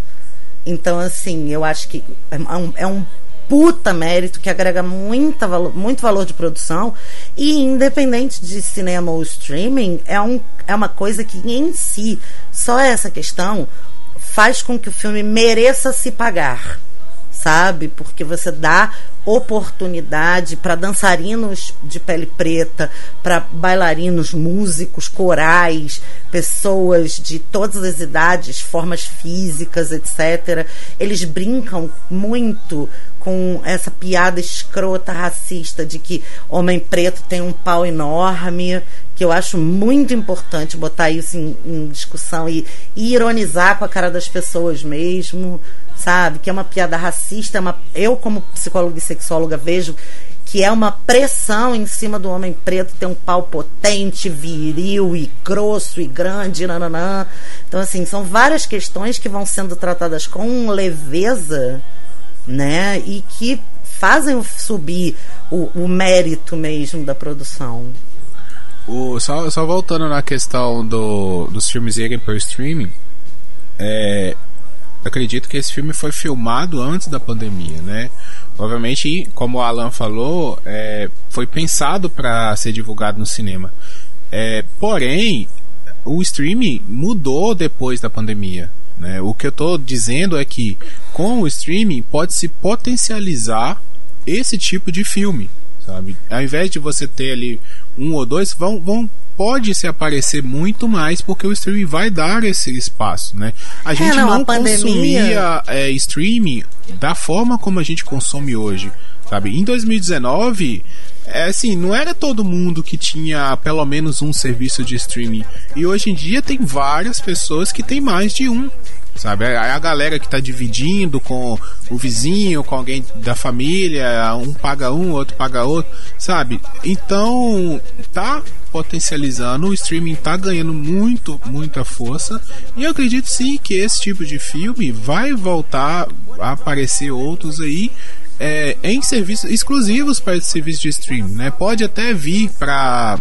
[SPEAKER 2] Então, assim, eu acho que é um, é um puta mérito que agrega muita muito valor de produção e independente de cinema ou streaming é, um, é uma coisa que em si só essa questão faz com que o filme mereça se pagar sabe? Porque você dá oportunidade para dançarinos de pele preta, para bailarinos, músicos, corais, pessoas de todas as idades, formas físicas, etc. Eles brincam muito com essa piada escrota racista de que homem preto tem um pau enorme, que eu acho muito importante botar isso em, em discussão e, e ironizar com a cara das pessoas mesmo sabe? Que é uma piada racista. É uma, eu, como psicóloga e sexóloga, vejo que é uma pressão em cima do homem preto ter um pau potente, viril e grosso e grande, nananã. Então, assim, são várias questões que vão sendo tratadas com leveza, né? E que fazem subir o, o mérito mesmo da produção.
[SPEAKER 3] O, só, só voltando na questão do, dos filmes irem por streaming, é, acredito que esse filme foi filmado antes da pandemia, né? Provavelmente, como o Alan falou, é, foi pensado para ser divulgado no cinema. É, porém, o streaming mudou depois da pandemia. Né? O que eu estou dizendo é que com o streaming pode se potencializar esse tipo de filme, sabe? Ao invés de você ter ali um ou dois, vão, vão pode se aparecer muito mais porque o streaming vai dar esse espaço, né? A gente é, não, não consumia é, streaming da forma como a gente consome hoje, sabe? Em 2019 é assim, não era todo mundo que tinha pelo menos um serviço de streaming. E hoje em dia tem várias pessoas que tem mais de um sabe? É a galera que tá dividindo com o vizinho, com alguém da família, um paga um, outro paga outro, sabe? Então, tá potencializando, o streaming tá ganhando muito, muita força, e eu acredito sim que esse tipo de filme vai voltar a aparecer outros aí é, em serviços exclusivos para serviço de streaming, né? Pode até vir para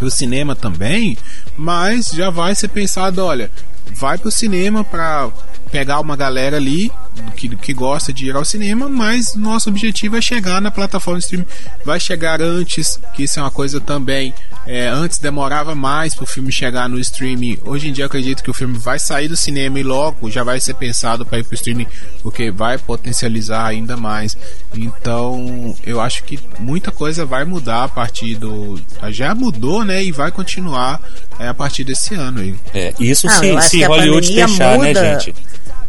[SPEAKER 3] o cinema também, mas já vai ser pensado, olha, vai pro cinema para pegar uma galera ali que, que gosta de ir ao cinema, mas nosso objetivo é chegar na plataforma de streaming. Vai chegar antes, que isso é uma coisa também. É, antes demorava mais para o filme chegar no streaming. Hoje em dia acredito que o filme vai sair do cinema e logo já vai ser pensado para ir para o streaming, porque vai potencializar ainda mais. Então eu acho que muita coisa vai mudar a partir do. Já mudou, né? E vai continuar é, a partir desse ano aí.
[SPEAKER 4] É, isso Não, se, se Hollywood deixar, né, muda. né, gente?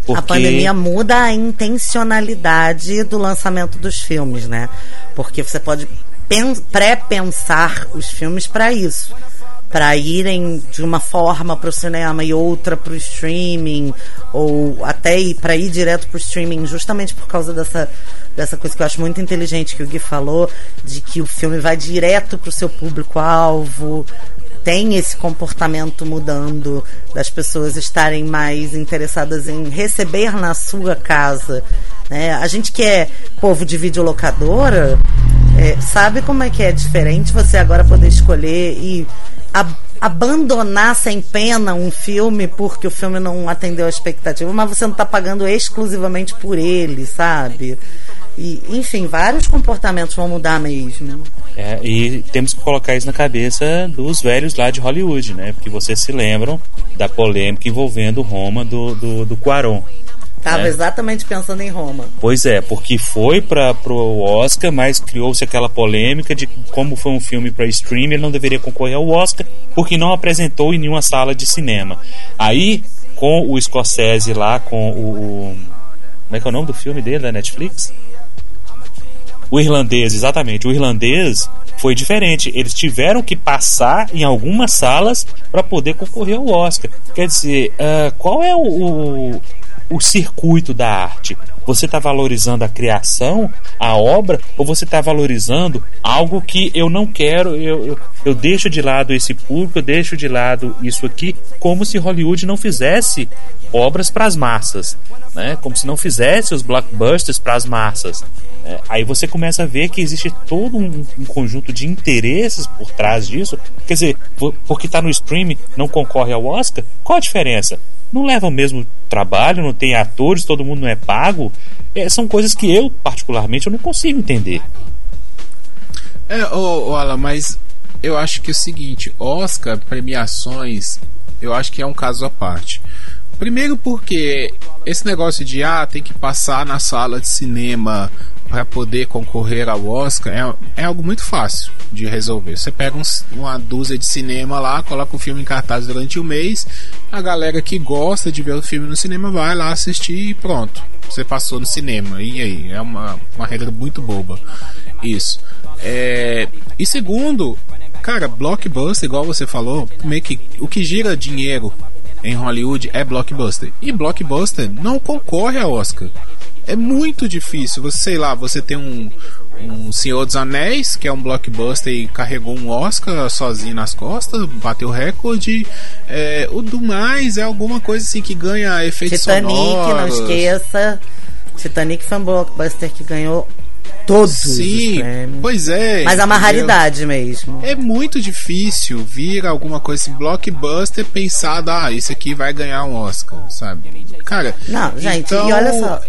[SPEAKER 2] Porque... A pandemia muda a intencionalidade do lançamento dos filmes, né? Porque você pode pré-pensar os filmes para isso. Para irem de uma forma para o cinema e outra para o streaming, ou até para ir direto para o streaming, justamente por causa dessa, dessa coisa que eu acho muito inteligente que o Gui falou, de que o filme vai direto para o seu público-alvo, tem esse comportamento mudando, das pessoas estarem mais interessadas em receber na sua casa. Né? A gente que é povo de videolocadora é, sabe como é que é diferente você agora poder escolher e ab abandonar sem pena um filme porque o filme não atendeu a expectativa, mas você não está pagando exclusivamente por ele, sabe? E, enfim, vários comportamentos vão mudar mesmo.
[SPEAKER 4] É, e temos que colocar isso na cabeça dos velhos lá de Hollywood, né? Porque vocês se lembram da polêmica envolvendo Roma do, do, do Quaron.
[SPEAKER 2] Tava né? exatamente pensando em Roma.
[SPEAKER 4] Pois é, porque foi para o Oscar, mas criou-se aquela polêmica de como foi um filme para streaming, ele não deveria concorrer ao Oscar, porque não apresentou em nenhuma sala de cinema. Aí, com o Scorsese lá, com o, o como é que é o nome do filme dele da Netflix? O irlandês, exatamente. O irlandês foi diferente. Eles tiveram que passar em algumas salas para poder concorrer ao Oscar. Quer dizer, uh, qual é o, o, o circuito da arte? Você está valorizando a criação, a obra, ou você está valorizando algo que eu não quero, eu, eu, eu, deixo de lado esse público, eu deixo de lado isso aqui, como se Hollywood não fizesse obras para as massas, né? como se não fizesse os blockbusters para as massas. É, aí você começa a ver que existe todo um, um, conjunto de interesses por trás disso. Quer dizer, porque está no streaming, não concorre ao Oscar, qual a diferença? Não leva o mesmo trabalho, não tem atores, todo mundo não é pago. É, são coisas que eu, particularmente, eu não consigo entender.
[SPEAKER 3] É, ô, ô Alan, mas eu acho que é o seguinte, Oscar, premiações, eu acho que é um caso à parte. Primeiro porque esse negócio de ah, tem que passar na sala de cinema para poder concorrer ao Oscar é, é algo muito fácil de resolver. Você pega uns, uma dúzia de cinema lá, coloca o filme em cartaz durante o um mês, a galera que gosta de ver o filme no cinema vai lá assistir e pronto. Você passou no cinema. E aí? É uma, uma regra muito boba. Isso. É, e segundo, cara, blockbuster, igual você falou, meio que o que gira dinheiro em Hollywood é blockbuster. E blockbuster não concorre a Oscar é muito difícil. Você, sei lá, você tem um, um Senhor dos Anéis, que é um blockbuster e carregou um Oscar sozinho nas costas, bateu recorde. É, o do mais é alguma coisa assim que ganha efeitos
[SPEAKER 2] Titanic,
[SPEAKER 3] sonoros.
[SPEAKER 2] não esqueça. Titanic foi um blockbuster que ganhou todos Sim, os prêmios.
[SPEAKER 3] Pois é.
[SPEAKER 2] Mas é uma raridade mesmo.
[SPEAKER 3] É muito difícil vir alguma coisa assim, blockbuster pensado, ah, esse aqui vai ganhar um Oscar, sabe? Cara,
[SPEAKER 2] não, gente, então, e olha só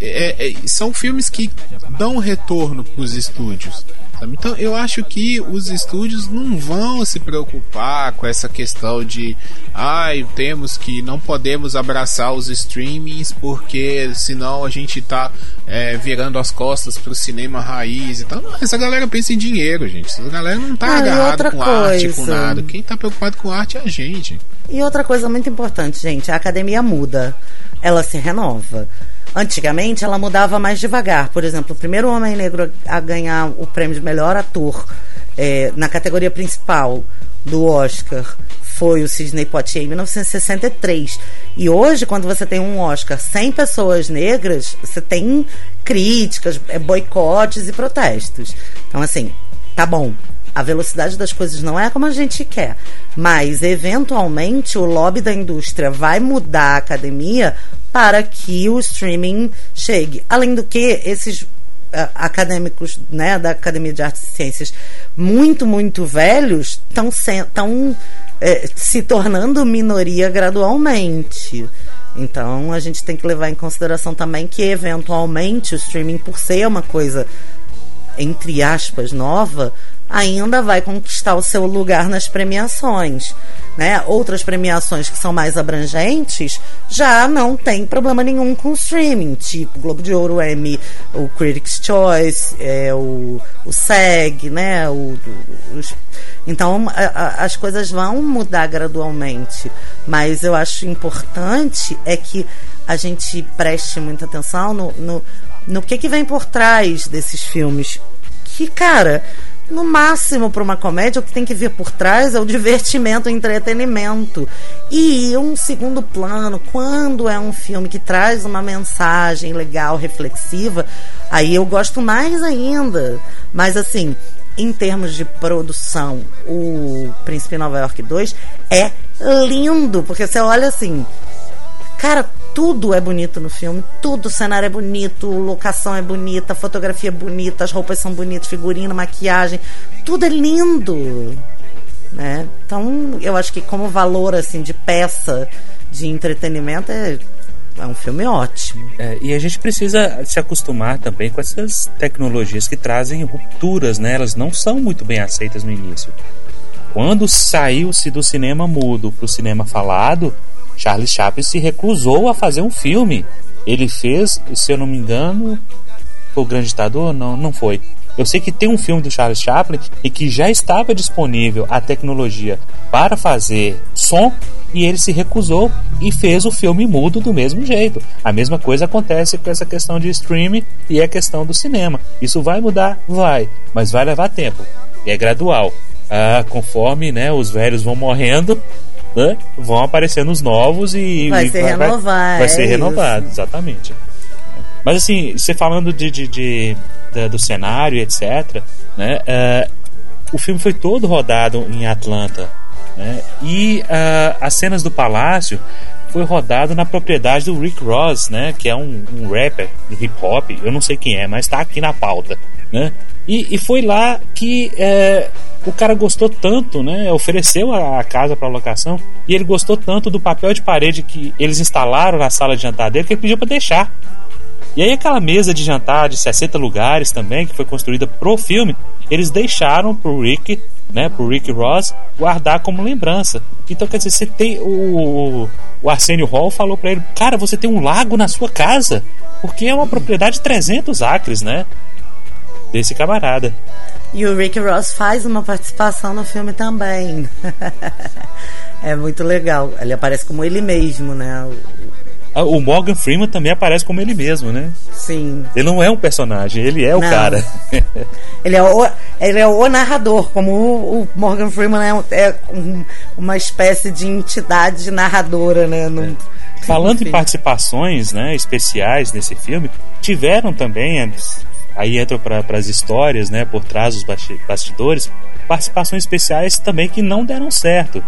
[SPEAKER 3] é, é, são filmes que dão retorno para os estúdios. Sabe? Então eu acho que os estúdios não vão se preocupar com essa questão de ai, ah, temos que não podemos abraçar os streamings porque senão a gente tá é, virando as costas pro cinema raiz e tal. Não, essa galera pensa em dinheiro, gente. Essa galera não tá ah, agarrada com coisa. arte, com nada. Quem tá preocupado com arte é a gente.
[SPEAKER 2] E outra coisa muito importante, gente, a academia muda. Ela se renova. Antigamente ela mudava mais devagar. Por exemplo, o primeiro homem negro a ganhar o prêmio de melhor ator é, na categoria principal do Oscar foi o Sidney Poitier em 1963. E hoje, quando você tem um Oscar sem pessoas negras, você tem críticas, é, boicotes e protestos. Então, assim, tá bom. A velocidade das coisas não é como a gente quer, mas eventualmente o lobby da indústria vai mudar a academia para que o streaming chegue. Além do que, esses uh, acadêmicos né, da Academia de Artes e Ciências muito, muito velhos estão tão, é, se tornando minoria gradualmente. Então a gente tem que levar em consideração também que eventualmente o streaming, por ser uma coisa entre aspas nova, ainda vai conquistar o seu lugar nas premiações. Né? Outras premiações que são mais abrangentes já não tem problema nenhum com o streaming, tipo Globo de Ouro, Emmy, o Critics' Choice, é, o, o SEG, né? O, os, então a, a, as coisas vão mudar gradualmente, mas eu acho importante é que a gente preste muita atenção no, no, no que, que vem por trás desses filmes. Que, cara, no máximo, para uma comédia, o que tem que vir por trás é o divertimento, o entretenimento. E um segundo plano, quando é um filme que traz uma mensagem legal, reflexiva, aí eu gosto mais ainda. Mas assim, em termos de produção, o Príncipe Nova York 2 é lindo, porque você olha assim, cara, tudo é bonito no filme, tudo, o cenário é bonito, locação é bonita, fotografia é bonita, as roupas são bonitas, figurino, maquiagem, tudo é lindo. Né? Então, eu acho que como valor assim de peça de entretenimento é é um filme ótimo.
[SPEAKER 4] É, e a gente precisa se acostumar também com essas tecnologias que trazem rupturas, né? Elas não são muito bem aceitas no início. Quando saiu-se do cinema mudo para o cinema falado, Charles Chaplin se recusou a fazer um filme. Ele fez, se eu não me engano, foi o Grande Ditador? Não, não foi. Eu sei que tem um filme do Charles Chaplin e que já estava disponível a tecnologia para fazer som e ele se recusou e fez o filme mudo do mesmo jeito. A mesma coisa acontece com essa questão de streaming e a questão do cinema. Isso vai mudar? Vai, mas vai levar tempo. E é gradual. Ah, conforme né, os velhos vão morrendo, né, vão aparecendo os novos e
[SPEAKER 2] vai ser renovado. Vai,
[SPEAKER 4] vai ser é renovado, exatamente. Mas assim, você falando de, de, de, de do cenário, etc., né, uh, o filme foi todo rodado em Atlanta. Né, e uh, as cenas do palácio foi rodado na propriedade do Rick Ross, né, que é um, um rapper de hip hop, eu não sei quem é, mas está aqui na pauta. Né? E, e foi lá que é, o cara gostou tanto, né? Ofereceu a, a casa para locação e ele gostou tanto do papel de parede que eles instalaram na sala de jantar dele que ele pediu para deixar. E aí aquela mesa de jantar de 60 lugares também, que foi construída pro filme, eles deixaram pro Rick, né, pro Rick Ross, guardar como lembrança. Então quer dizer, você tem o, o Arsenio Hall falou para ele, cara, você tem um lago na sua casa, porque é uma propriedade de 300 acres, né? desse camarada.
[SPEAKER 2] E o Rick Ross faz uma participação no filme também. é muito legal. Ele aparece como ele mesmo, né?
[SPEAKER 4] Ah, o Morgan Freeman também aparece como ele mesmo, né?
[SPEAKER 2] Sim.
[SPEAKER 4] Ele não é um personagem, ele é o não. cara.
[SPEAKER 2] ele, é o, ele é o narrador, como o, o Morgan Freeman é, é um, uma espécie de entidade narradora, né? No, é.
[SPEAKER 4] Falando em participações né, especiais nesse filme, tiveram também aí entram para as histórias, né, por trás dos bastidores, participações especiais também que não deram certo.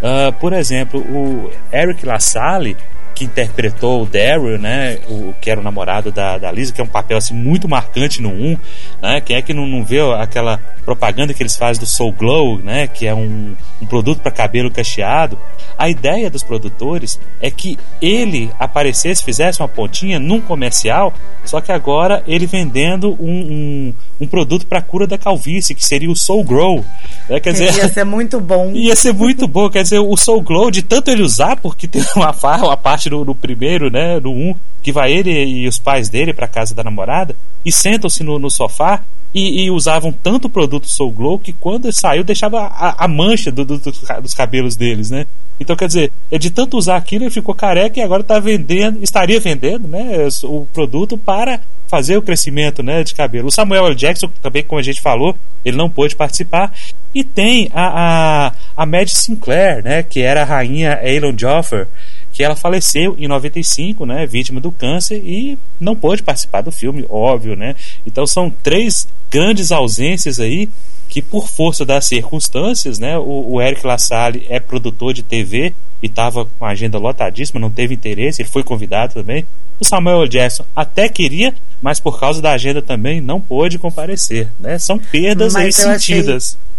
[SPEAKER 4] Uh, por exemplo, o Eric LaSalle, que interpretou o Daryl, né? O que era o namorado da, da Lisa, que é um papel assim, muito marcante no 1, né? Quem é que não, não vê aquela propaganda que eles fazem do Soul Glow, né? Que é um, um produto para cabelo cacheado. A ideia dos produtores é que ele aparecesse, fizesse uma pontinha num comercial, só que agora ele vendendo um, um, um produto para cura da calvície, que seria o Soul Grow.
[SPEAKER 2] Né? Quer dizer, ia ser muito bom.
[SPEAKER 4] Ia ser muito bom. Quer dizer, o Soul Glow, de tanto ele usar, porque tem uma, uma parte no, no primeiro, né? No 1, um, que vai ele e os pais dele para casa da namorada e sentam-se no, no sofá e, e, usavam tanto o produto Soul Glow que quando saiu deixava a, a mancha do, do, dos cabelos deles, né? Então, quer dizer, é de tanto usar aquilo, ele ficou careca e agora está vendendo, estaria vendendo né, o produto para fazer o crescimento né, de cabelo. O Samuel L. Jackson, também, como a gente falou, ele não pôde participar. E tem a, a, a Sinclair, né, que era a rainha Aelon Joffer, que ela faleceu em 95, né, vítima do câncer e não pôde participar do filme, óbvio, né? Então são três grandes ausências aí que por força das circunstâncias, né, o, o Eric LaSalle é produtor de TV e estava com a agenda lotadíssima, não teve interesse, ele foi convidado também. O Samuel Jackson até queria, mas por causa da agenda também não pôde comparecer, né? São perdas aí sentidas.
[SPEAKER 2] Achei,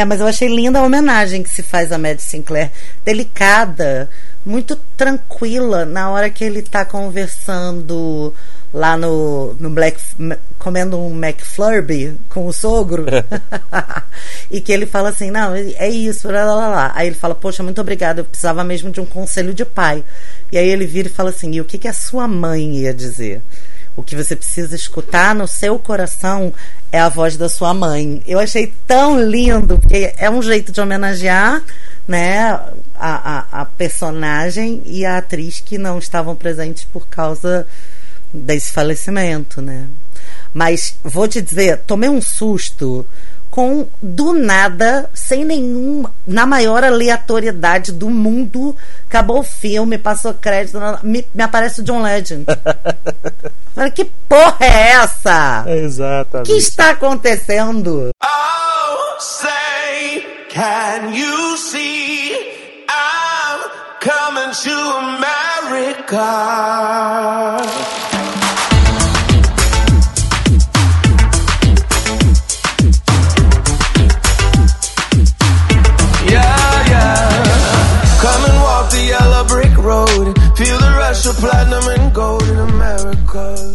[SPEAKER 2] é, mas eu achei linda a homenagem que se faz a Maddie Sinclair, delicada, muito tranquila na hora que ele está conversando lá no, no Black comendo um McFlurby com o sogro. E que ele fala assim não é isso lá, lá, lá. aí ele fala poxa muito obrigado eu precisava mesmo de um conselho de pai. E aí ele vira e fala assim e o que que a sua mãe ia dizer? O que você precisa escutar no seu coração é a voz da sua mãe. Eu achei tão lindo porque é um jeito de homenagear né a, a, a personagem e a atriz que não estavam presentes por causa desse falecimento, né? Mas vou te dizer, tomei um susto com do nada, sem nenhum, na maior aleatoriedade do mundo, acabou o filme, passou crédito, me, me aparece o John Legend. Falei, que porra é essa?
[SPEAKER 4] É exatamente.
[SPEAKER 2] O que está acontecendo?
[SPEAKER 1] Oh, say, can you to America?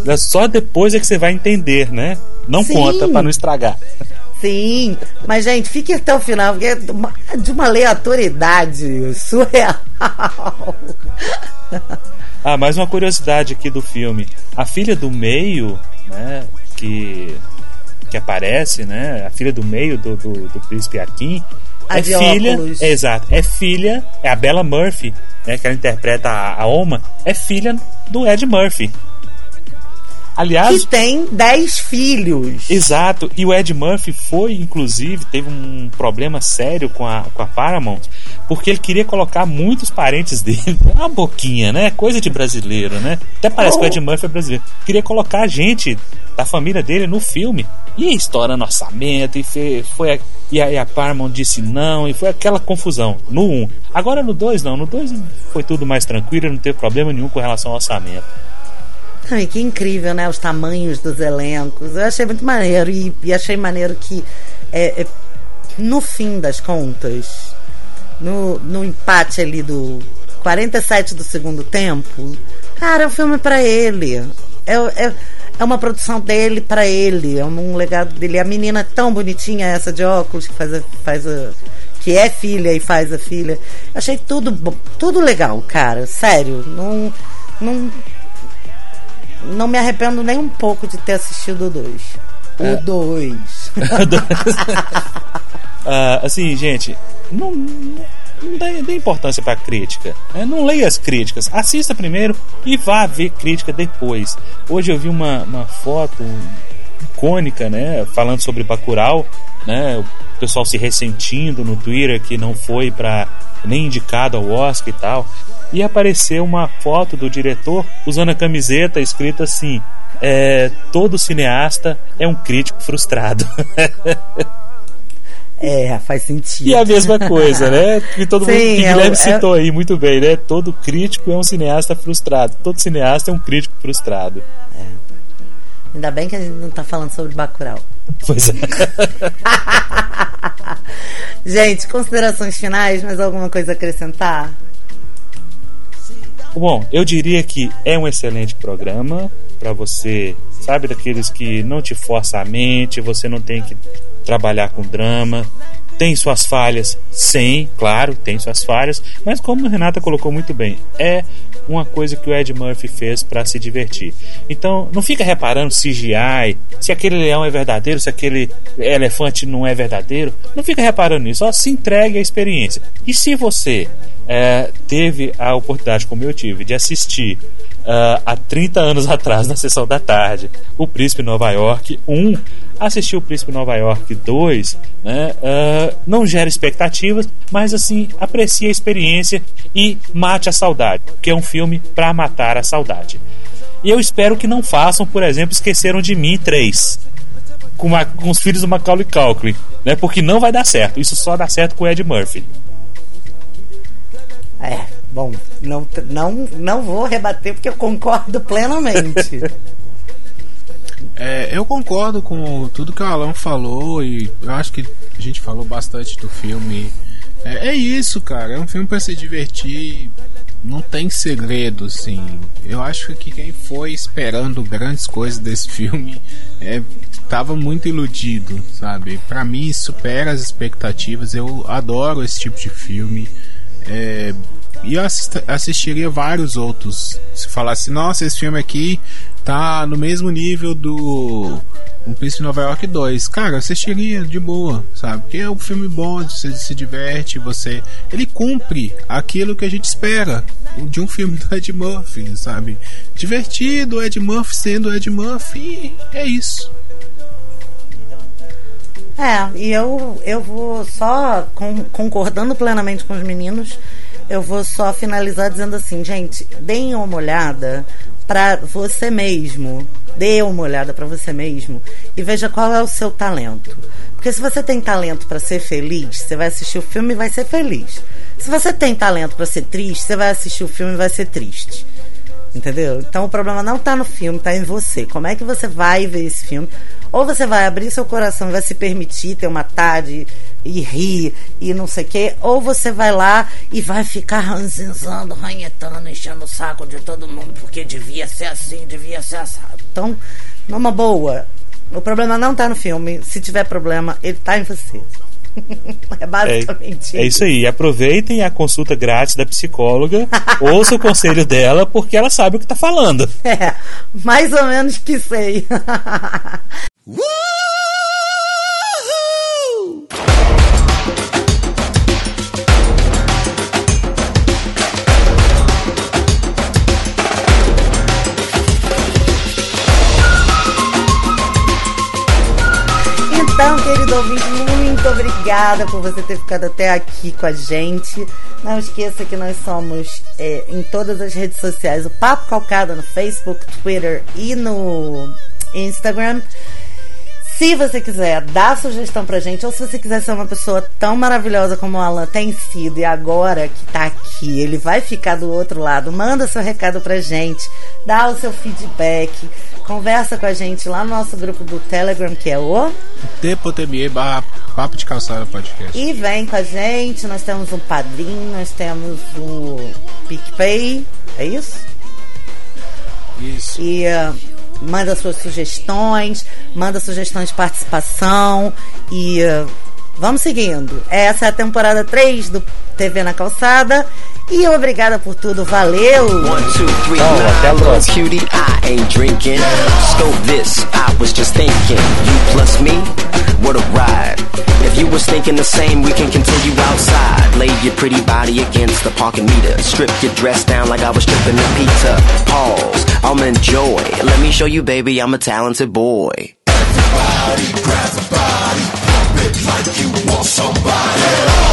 [SPEAKER 4] É só depois é que você vai entender, né? Não Sim. conta para não estragar.
[SPEAKER 2] Sim, mas gente, fique até o final, porque é de uma, uma aleatoriedade surreal.
[SPEAKER 4] ah, mais uma curiosidade aqui do filme. A filha do meio, né, que, que aparece, né, a filha do meio do, do, do príncipe Arkin, é filha, é, exato, é filha, é a Bella Murphy, né, que ela interpreta a, a Oma, é filha do Ed Murphy.
[SPEAKER 2] Aliás. Que tem 10 filhos.
[SPEAKER 4] Exato. E o Ed Murphy foi, inclusive, teve um problema sério com a, com a Paramount, porque ele queria colocar muitos parentes dele. Uma boquinha, né? Coisa de brasileiro, né? Até parece oh. que o Ed Murphy é brasileiro. Queria colocar gente da família dele no filme. E estourando orçamento, e foi, foi a, e, a, e a Paramount disse não, e foi aquela confusão no 1. Um. Agora no 2 não, no 2 foi tudo mais tranquilo, não teve problema nenhum com relação ao orçamento.
[SPEAKER 2] Ai, que incrível, né? Os tamanhos dos elencos. Eu achei muito maneiro. E, e achei maneiro que, é, é, no fim das contas, no, no empate ali do 47 do segundo tempo, cara, é um filme para ele. É, é, é uma produção dele para ele. É um legado dele. A menina tão bonitinha, essa de óculos, que faz a, faz a que é filha e faz a filha. Achei tudo tudo legal, cara. Sério. Não, não não me arrependo nem um pouco de ter assistido o 2. O 2.
[SPEAKER 4] uh, assim, gente, não, não dê, dê importância para crítica. Né? Não leia as críticas. Assista primeiro e vá ver crítica depois. Hoje eu vi uma, uma foto icônica, né, falando sobre Bacurau, né, o pessoal se ressentindo no Twitter que não foi para nem indicado ao Oscar e tal e apareceu uma foto do diretor usando a camiseta escrita assim: é, todo cineasta é um crítico frustrado.
[SPEAKER 2] É, faz sentido.
[SPEAKER 4] E a mesma coisa, né? Que todo Sim, mundo que é, Guilherme é, citou aí muito bem, né? Todo crítico é um cineasta frustrado. Todo cineasta é um crítico frustrado. É.
[SPEAKER 2] Ainda bem que a gente não tá falando sobre Bacurau.
[SPEAKER 4] Pois é.
[SPEAKER 2] gente, considerações finais, mais alguma coisa a acrescentar?
[SPEAKER 4] Bom, eu diria que é um excelente programa para você, sabe, daqueles que não te força a mente, você não tem que trabalhar com drama. Tem suas falhas, sim, claro, tem suas falhas, mas como a Renata colocou muito bem, é uma coisa que o Ed Murphy fez para se divertir. Então, não fica reparando CGI, se aquele leão é verdadeiro, se aquele elefante não é verdadeiro. Não fica reparando nisso, só se entregue à experiência. E se você é, teve a oportunidade, como eu tive, de assistir uh, há 30 anos atrás, na sessão da tarde, O Príncipe Nova York 1, assistir O Príncipe Nova York 2, né, uh, não gera expectativas, mas assim, aprecie a experiência e mate a saudade, que é um filme para matar a saudade. E eu espero que não façam, por exemplo, Esqueceram de Mim 3. Com, uma, com os filhos do Macaulay Culkin, né? Porque não vai dar certo. Isso só dá certo com o Ed Murphy.
[SPEAKER 2] É, bom, não, não, não vou rebater porque eu concordo plenamente.
[SPEAKER 3] É, eu concordo com tudo que o Alan falou e eu acho que a gente falou bastante do filme. É, é isso, cara. É um filme para se divertir. Não tem segredo, assim. Eu acho que quem foi esperando grandes coisas desse filme é, tava muito iludido, sabe? Para mim supera as expectativas. Eu adoro esse tipo de filme. É, e eu assist, assistiria vários outros. Se falasse, nossa, esse filme aqui tá no mesmo nível do Um Príncipe Nova York 2. Cara, eu assistiria de boa, sabe? Porque é um filme bom, você se diverte, você. Ele cumpre aquilo que a gente espera de um filme do Ed Murphy, sabe? Divertido, Ed Murphy sendo Ed Murphy, é isso.
[SPEAKER 2] É, e eu, eu vou só com, concordando plenamente com os meninos, eu vou só finalizar dizendo assim, gente, deem uma olhada para você mesmo. Dê uma olhada para você mesmo e veja qual é o seu talento. Porque se você tem talento para ser feliz, você vai assistir o filme e vai ser feliz. Se você tem talento para ser triste, você vai assistir o filme e vai ser triste. Entendeu? Então o problema não está no filme, está em você. Como é que você vai ver esse filme? Ou você vai abrir seu coração e vai se permitir ter uma tarde e rir e não sei o quê, ou você vai lá e vai ficar ranzinzando, ranhetando, enchendo o saco de todo mundo, porque devia ser assim, devia ser assado. Então, numa boa, o problema não tá no filme. Se tiver problema, ele tá em você. é basicamente
[SPEAKER 4] é, é isso aí. Aproveitem a consulta grátis da psicóloga, ouça o conselho dela, porque ela sabe o que tá falando.
[SPEAKER 2] É, mais ou menos que sei. Então, muito obrigada por você ter ficado até aqui com a gente. Não esqueça que nós somos é, em todas as redes sociais, o Papo Calcada no Facebook, Twitter e no Instagram. Se você quiser dar sugestão pra gente, ou se você quiser ser uma pessoa tão maravilhosa como o Alan tem sido e agora que tá aqui, ele vai ficar do outro lado, manda seu recado pra gente, dá o seu feedback, conversa com a gente lá no nosso grupo do Telegram, que é o
[SPEAKER 3] barra Papo de Calçada Podcast.
[SPEAKER 2] E vem com a gente, nós temos um padrinho, nós temos o PicPay, é isso?
[SPEAKER 3] Isso.
[SPEAKER 2] E uh, manda suas sugestões, manda sugestões de participação e uh, vamos seguindo. Essa é a temporada 3 do TV na Calçada. E obrigada por tudo, valeu! One, two, three, oh, até a próxima. Cutie, I ain't drinking. Scope this, I was just thinking. You plus me, what a ride. If you was thinking the same, we can continue outside. Lay your pretty body against the parking meter. Strip your dress down like I was stripping a pizza. Pause, I'm enjoy. Let me show you, baby, I'm a talented boy. Everybody grab a body, pump it like you want somebody.